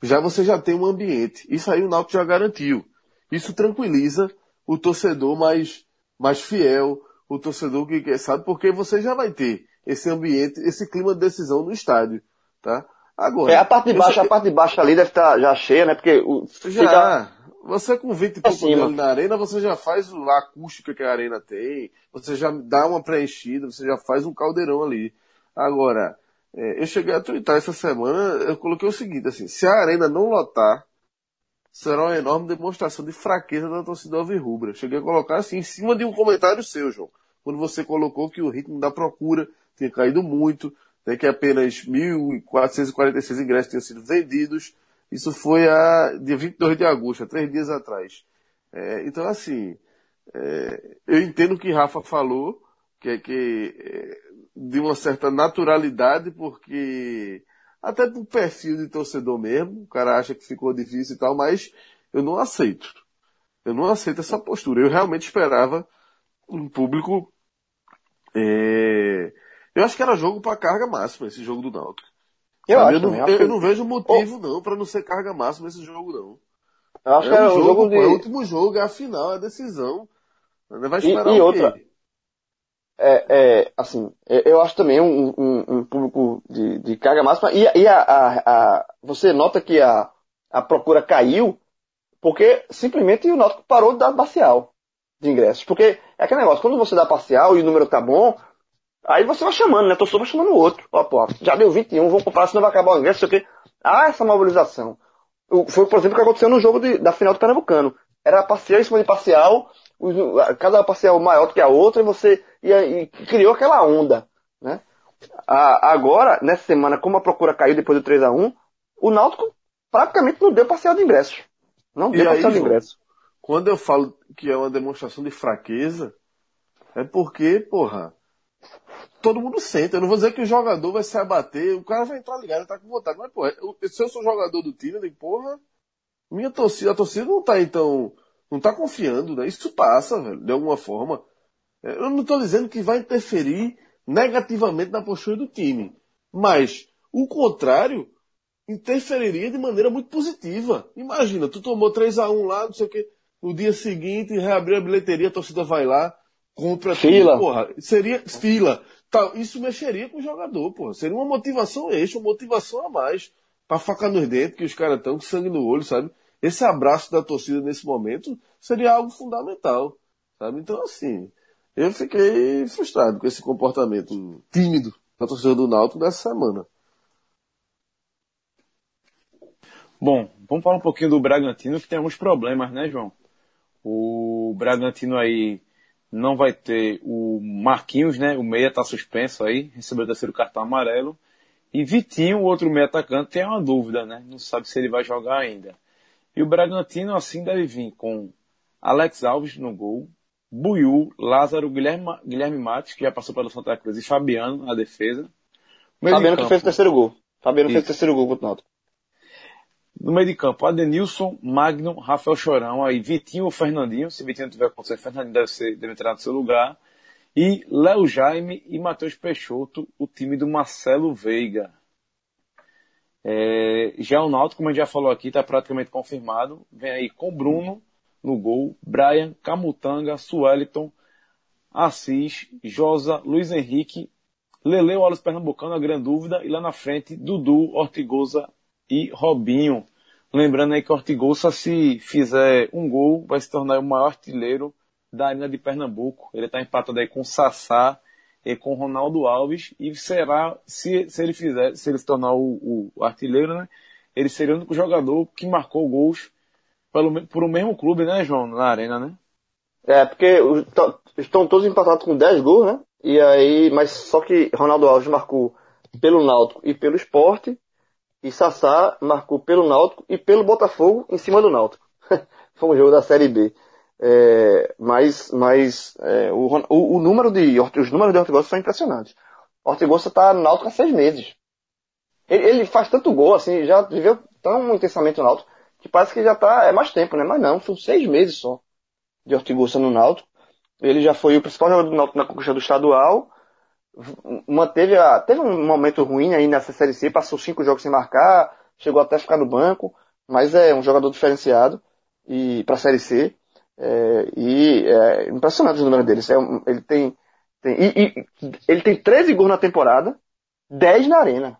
já você já tem um ambiente. Isso aí o Náutico já garantiu. Isso tranquiliza o torcedor mais, mais fiel, o torcedor que quer, sabe, porque você já vai ter esse ambiente, esse clima de decisão no estádio, tá? Agora. É, a parte de baixo, a parte de baixo ali deve estar já cheia, né? Porque o, já, fica... Você com 20 e pouco na arena, você já faz a acústica que a arena tem, você já dá uma preenchida, você já faz um caldeirão ali. Agora, é, eu cheguei a twittar essa semana, eu coloquei o seguinte, assim, se a arena não lotar, será uma enorme demonstração de fraqueza da torcida alvirrubra. Cheguei a colocar assim, em cima de um comentário seu, João, quando você colocou que o ritmo da procura tinha caído muito, né, que apenas 1.446 ingressos tinham sido vendidos, isso foi a dia 22 de agosto, há três dias atrás. É, então, assim, é, eu entendo o que Rafa falou, que é que é, de uma certa naturalidade, porque até pro perfil de torcedor mesmo, o cara acha que ficou difícil e tal, mas eu não aceito. Eu não aceito essa postura. Eu realmente esperava um público. É... Eu acho que era jogo para carga máxima esse jogo do Náutico. Eu, acho, eu, não, eu, eu não vejo motivo, oh. não, para não ser carga máxima esse jogo, não. Eu acho é que é um jogo, de... é o último jogo, é a final, é a decisão. Vai esperar e, e outra, é, é, assim, eu acho também um, um, um público de, de, carga máxima. E, e a, a, a, você nota que a, a procura caiu porque simplesmente o Náutico parou de dar parcial de ingressos. Porque é aquele negócio, quando você dá parcial e o número tá bom, Aí você vai chamando, né? Torcedor vai chamando o outro. Ó, pô, já deu 21, vamos comprar, senão vai acabar o ingresso, sei o quê. Ah, essa mobilização. Foi, por exemplo, o que aconteceu no jogo de, da final do Pernambucano. Era parcial em cima de parcial, cada parcial maior do que a outra, e você e, e criou aquela onda, né? A, agora, nessa semana, como a procura caiu depois do 3 a 1 o Náutico praticamente não deu parcial de ingresso. Não deu e parcial aí, de ingresso. Quando eu falo que é uma demonstração de fraqueza, é porque, porra, todo mundo sente. Eu não vou dizer que o jogador vai se abater, o cara vai entrar ligado, tá com vontade. Mas, porra, se eu sou jogador do time, eu digo, porra, minha torcida, a torcida não tá então, não tá confiando, né? Isso passa, velho, de alguma forma. É, eu não estou dizendo que vai interferir negativamente na postura do time. Mas o contrário interferiria de maneira muito positiva. Imagina, tu tomou 3 a 1 lá, não sei o quê. No dia seguinte, reabriu a bilheteria, a torcida vai lá, compra fila. Tudo, porra. Seria fila. Tal. Isso mexeria com o jogador, porra. Seria uma motivação extra, uma motivação a mais. Pra facar nos dentes, que os caras estão com sangue no olho, sabe? Esse abraço da torcida nesse momento seria algo fundamental, sabe? Então, assim, eu fiquei frustrado com esse comportamento tímido da torcida do Náutico dessa semana. Bom, vamos falar um pouquinho do Bragantino, que tem alguns problemas, né, João? O Bragantino aí não vai ter o Marquinhos, né? O meia tá suspenso aí, recebeu o terceiro cartão amarelo. E Vitinho, o outro meia atacante, tem uma dúvida, né? Não sabe se ele vai jogar ainda. E o Bragantino, assim, deve vir com Alex Alves no gol, Buiu, Lázaro, Guilherme, Guilherme Matos, que já passou pelo Santa Cruz, e Fabiano na defesa. Fabiano que fez o terceiro gol. Fabiano Isso. fez o terceiro gol contra o Náutico. No meio de campo, Adenilson, Magno, Rafael Chorão, aí Vitinho ou Fernandinho. Se Vitinho tiver acontecer, Fernandinho deve, ser, deve entrar no seu lugar. E Léo Jaime e Matheus Peixoto, o time do Marcelo Veiga. É, já o Náutico, como a gente já falou aqui, está praticamente confirmado. Vem aí com Bruno no gol, Brian, Camutanga, Sueliton, Assis, Josa, Luiz Henrique, Lele Wallace Pernambucano, a grande dúvida, e lá na frente, Dudu, Ortigosa e Robinho. Lembrando aí que Ortigosa, se fizer um gol, vai se tornar o maior artilheiro da Arena de Pernambuco. Ele está empatado aí com Sassá e com Ronaldo Alves, e será, se, se ele fizer, se ele se tornar o, o artilheiro, né, ele seria o único jogador que marcou gols pelo, por o mesmo clube, né, João, na Arena, né? É, porque estão todos empatados com 10 gols, né? E aí, mas só que Ronaldo Alves marcou pelo Náutico e pelo Esporte, e Sassá marcou pelo Náutico e pelo Botafogo em cima do Náutico. [laughs] Foi um jogo da Série B. É, mas mas é, o, o, o, número de os números de Ortigosa são impressionantes. Ortigosa está no Náutico há seis meses. Ele, ele, faz tanto gol, assim, já viveu tão intensamente no Náutico, que parece que já está é mais tempo, né? Mas não, são seis meses só de Ortigosa no Náutico. Ele já foi o principal jogador do Náutico na conquista do estadual. Manteve a, teve um momento ruim aí nessa Série C, passou cinco jogos sem marcar, chegou até a ficar no banco, mas é um jogador diferenciado e para a Série C. É, e é impressionante os números dele. É, ele tem, tem e, e, ele tem 13 gols na temporada, 10 na arena.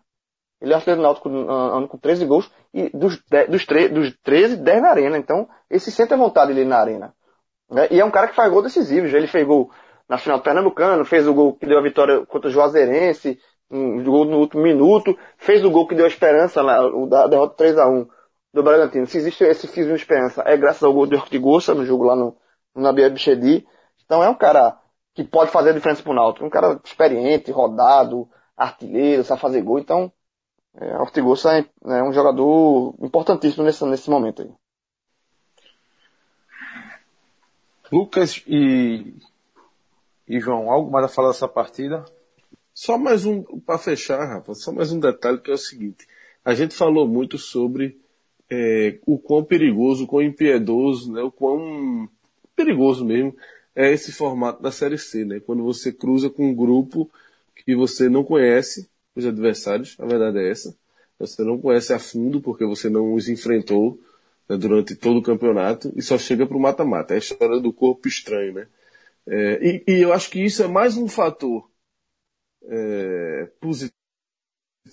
Ele é do Náutico ano com 13 gols e dos, dos, dos 13, 10 na arena. Então, ele se sente à vontade ali na arena. Né? E é um cara que faz gol decisivo. Ele fez gol na final do Pernambucano, fez o gol que deu a vitória contra o Juazeirense, um gol no último minuto, fez o gol que deu a esperança, o da derrota 3 a 1 do Bragantino. Se existe esse fio de esperança, é graças ao gol de Ortigosa no jogo lá no, no Nabiel Bichedi. Então é um cara que pode fazer a diferença pro Náutico. Um cara experiente, rodado, artilheiro, sabe fazer gol. Então, é, Ortigosa é, é um jogador importantíssimo nesse, nesse momento aí. Lucas e, e João, algo mais a falar dessa partida? Só mais um, para fechar, Rafa, só mais um detalhe que é o seguinte. A gente falou muito sobre é, o quão perigoso, o quão impiedoso, né, o quão perigoso mesmo é esse formato da Série C, né? Quando você cruza com um grupo que você não conhece, os adversários, a verdade é essa. Você não conhece a fundo porque você não os enfrentou né, durante todo o campeonato e só chega para o mata-mata. É a história do corpo estranho, né? É, e, e, eu acho que isso é mais um fator é, positivo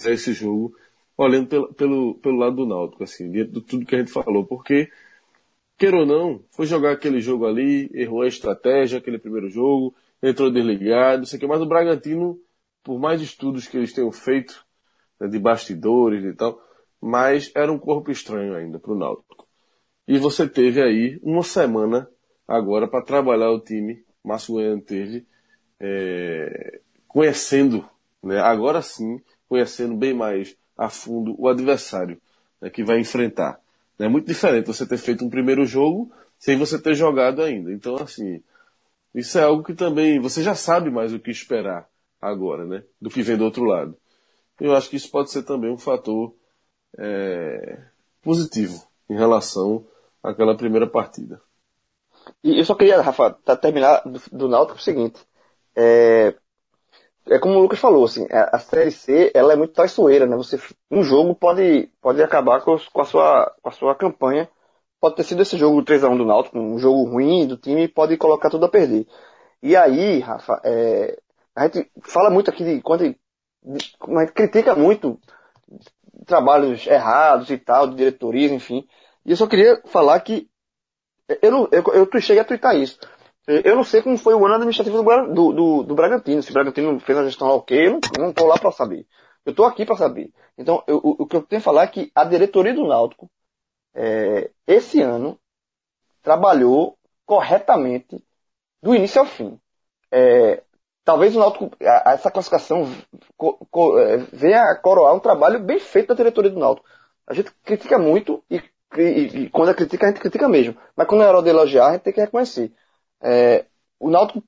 esse jogo, olhando pelo, pelo, pelo lado do Náutico, assim, de, de tudo que a gente falou, porque, queira ou não, foi jogar aquele jogo ali, errou a estratégia, aquele primeiro jogo, entrou desligado, sei que, mas o Bragantino, por mais estudos que eles tenham feito, né, de bastidores e tal, mas era um corpo estranho ainda para o Náutico. E você teve aí uma semana agora para trabalhar o time, Márcio Goiano teve, é, conhecendo, né, agora sim, conhecendo bem mais a fundo o adversário né, que vai enfrentar. É muito diferente você ter feito um primeiro jogo sem você ter jogado ainda. Então, assim, isso é algo que também você já sabe mais o que esperar agora, né? Do que vem do outro lado. Eu acho que isso pode ser também um fator é, positivo em relação àquela primeira partida. E eu só queria, Rafa, terminar do, do Náutico o seguinte. É, é como o Lucas falou, assim, a, Série C ela é muito traiçoeira, né? Você, um jogo pode, pode acabar com, com, a sua, com a sua campanha. Pode ter sido esse jogo 3x1 do Náutico, um jogo ruim do time pode colocar tudo a perder. E aí, Rafa, é, a gente fala muito aqui de quando gente critica muito trabalhos errados e tal, de diretorias, enfim. E eu só queria falar que eu, não, eu, eu cheguei a twittar isso. Eu não sei como foi o ano administrativo do, do, do, do Bragantino. Se o Bragantino fez a gestão ok, eu não estou lá para saber. Eu estou aqui para saber. Então, eu, o, o, que eu tenho que falar é que a diretoria do Náutico, é, esse ano, trabalhou corretamente do início ao fim. É, talvez o Náutico, essa classificação é, venha a coroar um trabalho bem feito da diretoria do Náutico. A gente critica muito e, e, e quando a critica, a gente critica mesmo. Mas quando é hora de elogiar, a gente tem que reconhecer. É, o Náutico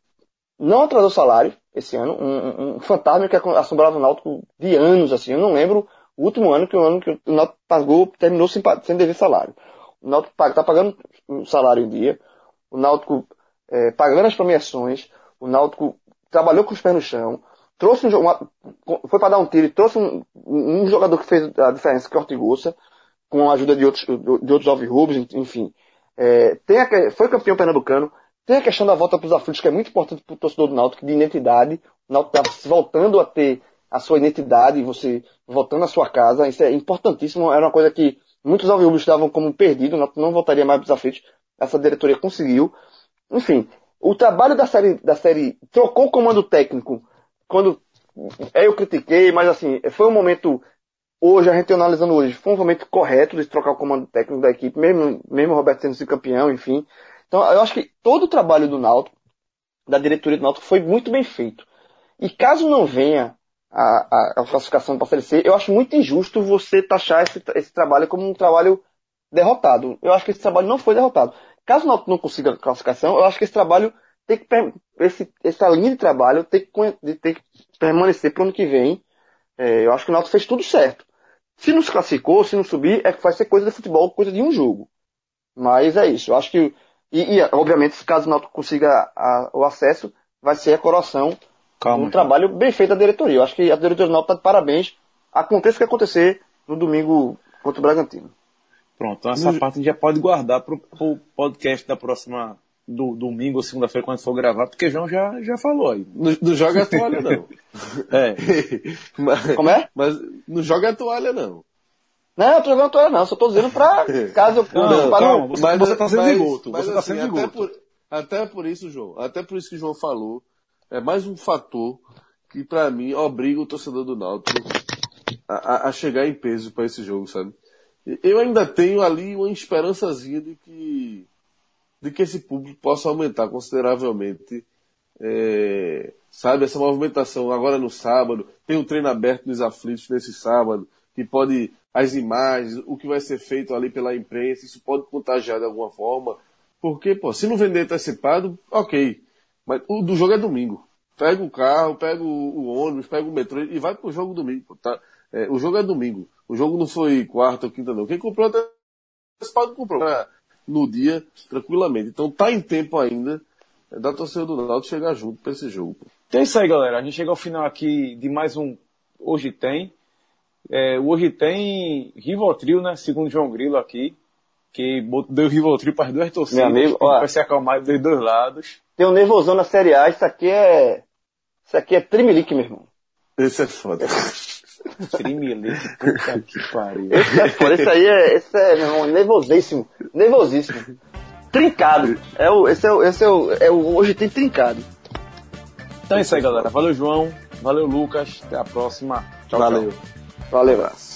não atrasou salário esse ano, um, um, fantasma que assombrava o Náutico de anos, assim. Eu não lembro o último ano que o ano que o Náutico pagou, terminou sem, sem dever salário. O Náutico está pagando o salário em dia, o Náutico é, pagando as premiações, o Náutico trabalhou com os pés no chão, trouxe um uma, foi para dar um tiro trouxe um, um, jogador que fez a diferença, que é o Ortigosa, com a ajuda de outros, de outros alvirrubos, enfim. É, tem a, foi campeão pernambucano, tem a questão da volta para os aflitos, que é muito importante para o torcedor do Náutico, de identidade. O Náutico está voltando a ter a sua identidade, você voltando à sua casa. Isso é importantíssimo. Era uma coisa que muitos alvirrubos estavam como perdido, o Náutico não voltaria mais para os aflitos. Essa diretoria conseguiu. Enfim, o trabalho da série, da série trocou o comando técnico quando eu critiquei, mas assim, foi um momento hoje, a gente analisando hoje, foi um momento correto de trocar o comando técnico da equipe, mesmo, mesmo o Roberto sendo campeão, enfim. Então, eu acho que todo o trabalho do Náutico, da diretoria do Náutico, foi muito bem feito. E caso não venha a, a, a classificação para a C, eu acho muito injusto você taxar esse, esse trabalho como um trabalho derrotado. Eu acho que esse trabalho não foi derrotado. Caso o Náutico não consiga a classificação, eu acho que esse trabalho tem que, esse, essa linha de trabalho tem que, tem que permanecer para o ano que vem. É, eu acho que o Náutico fez tudo certo. Se não se classificou, se não subir, é que vai ser coisa de futebol, coisa de um jogo. Mas é isso. Eu acho que e, e obviamente, se caso o Náutico consiga a, o acesso, vai ser a coroação Calma, um trabalho bem feito da diretoria. Eu acho que a diretoria do Náutico está de parabéns. Aconteça o que acontecer no domingo contra o Bragantino. Pronto, então essa no... parte a gente já pode guardar para o podcast da próxima do domingo ou segunda-feira quando for gravar, porque João já, já falou aí. Não, não joga a toalha, não. é. [laughs] mas, Como é? Mas não joga a toalha, não. Não, eu tô jogando toalha não, só tô dizendo pra [laughs] caso eu não, não, calma, você, mas, você tá sendo mas, Você mas, tá assim, sendo até por, até por isso, João, até por isso que o João falou, é mais um fator que para mim obriga o torcedor do Náutico a, a, chegar em peso para esse jogo, sabe? Eu ainda tenho ali uma esperançazinha de que de que esse público possa aumentar consideravelmente, é, sabe, essa movimentação agora no sábado, tem um treino aberto nos aflitos nesse sábado, que pode as imagens, o que vai ser feito ali pela imprensa, isso pode contagiar de alguma forma. Porque, pô, se não vender antecipado, ok. Mas o do jogo é domingo. Pega o carro, pega o, ônibus, pega o metrô e vai pro jogo domingo. Tá? É, o jogo é domingo. O jogo não foi quarta ou quinta, não. Quem comprou antecipado comprou no dia, tranquilamente. Então tá em tempo ainda é, da torcida do Náutico chegar junto para esse jogo. Então é isso aí, galera. A gente chega ao final aqui de mais um Hoje Tem. É, hoje tem Rivotril, né? Segundo João Grilo aqui, que deu Rivotril para as duas torcidas. Meu amigo, ó, vai se acalmar dos dois lados. Tem um nervosão na Série A, isso aqui é. Isso aqui é trimelique, meu irmão. Esse é foda. [laughs] trimelique, puta que pariu. Esse é foda, esse aí é, esse é, meu irmão, nervosíssimo. Nervosíssimo. Trincado. É o, esse é o, esse é o, é o hoje tem trincado. Então é isso aí, galera. Valeu, João. Valeu, Lucas. Até a próxima. Tchau, Valeu. Tchau. Valeu, abraço.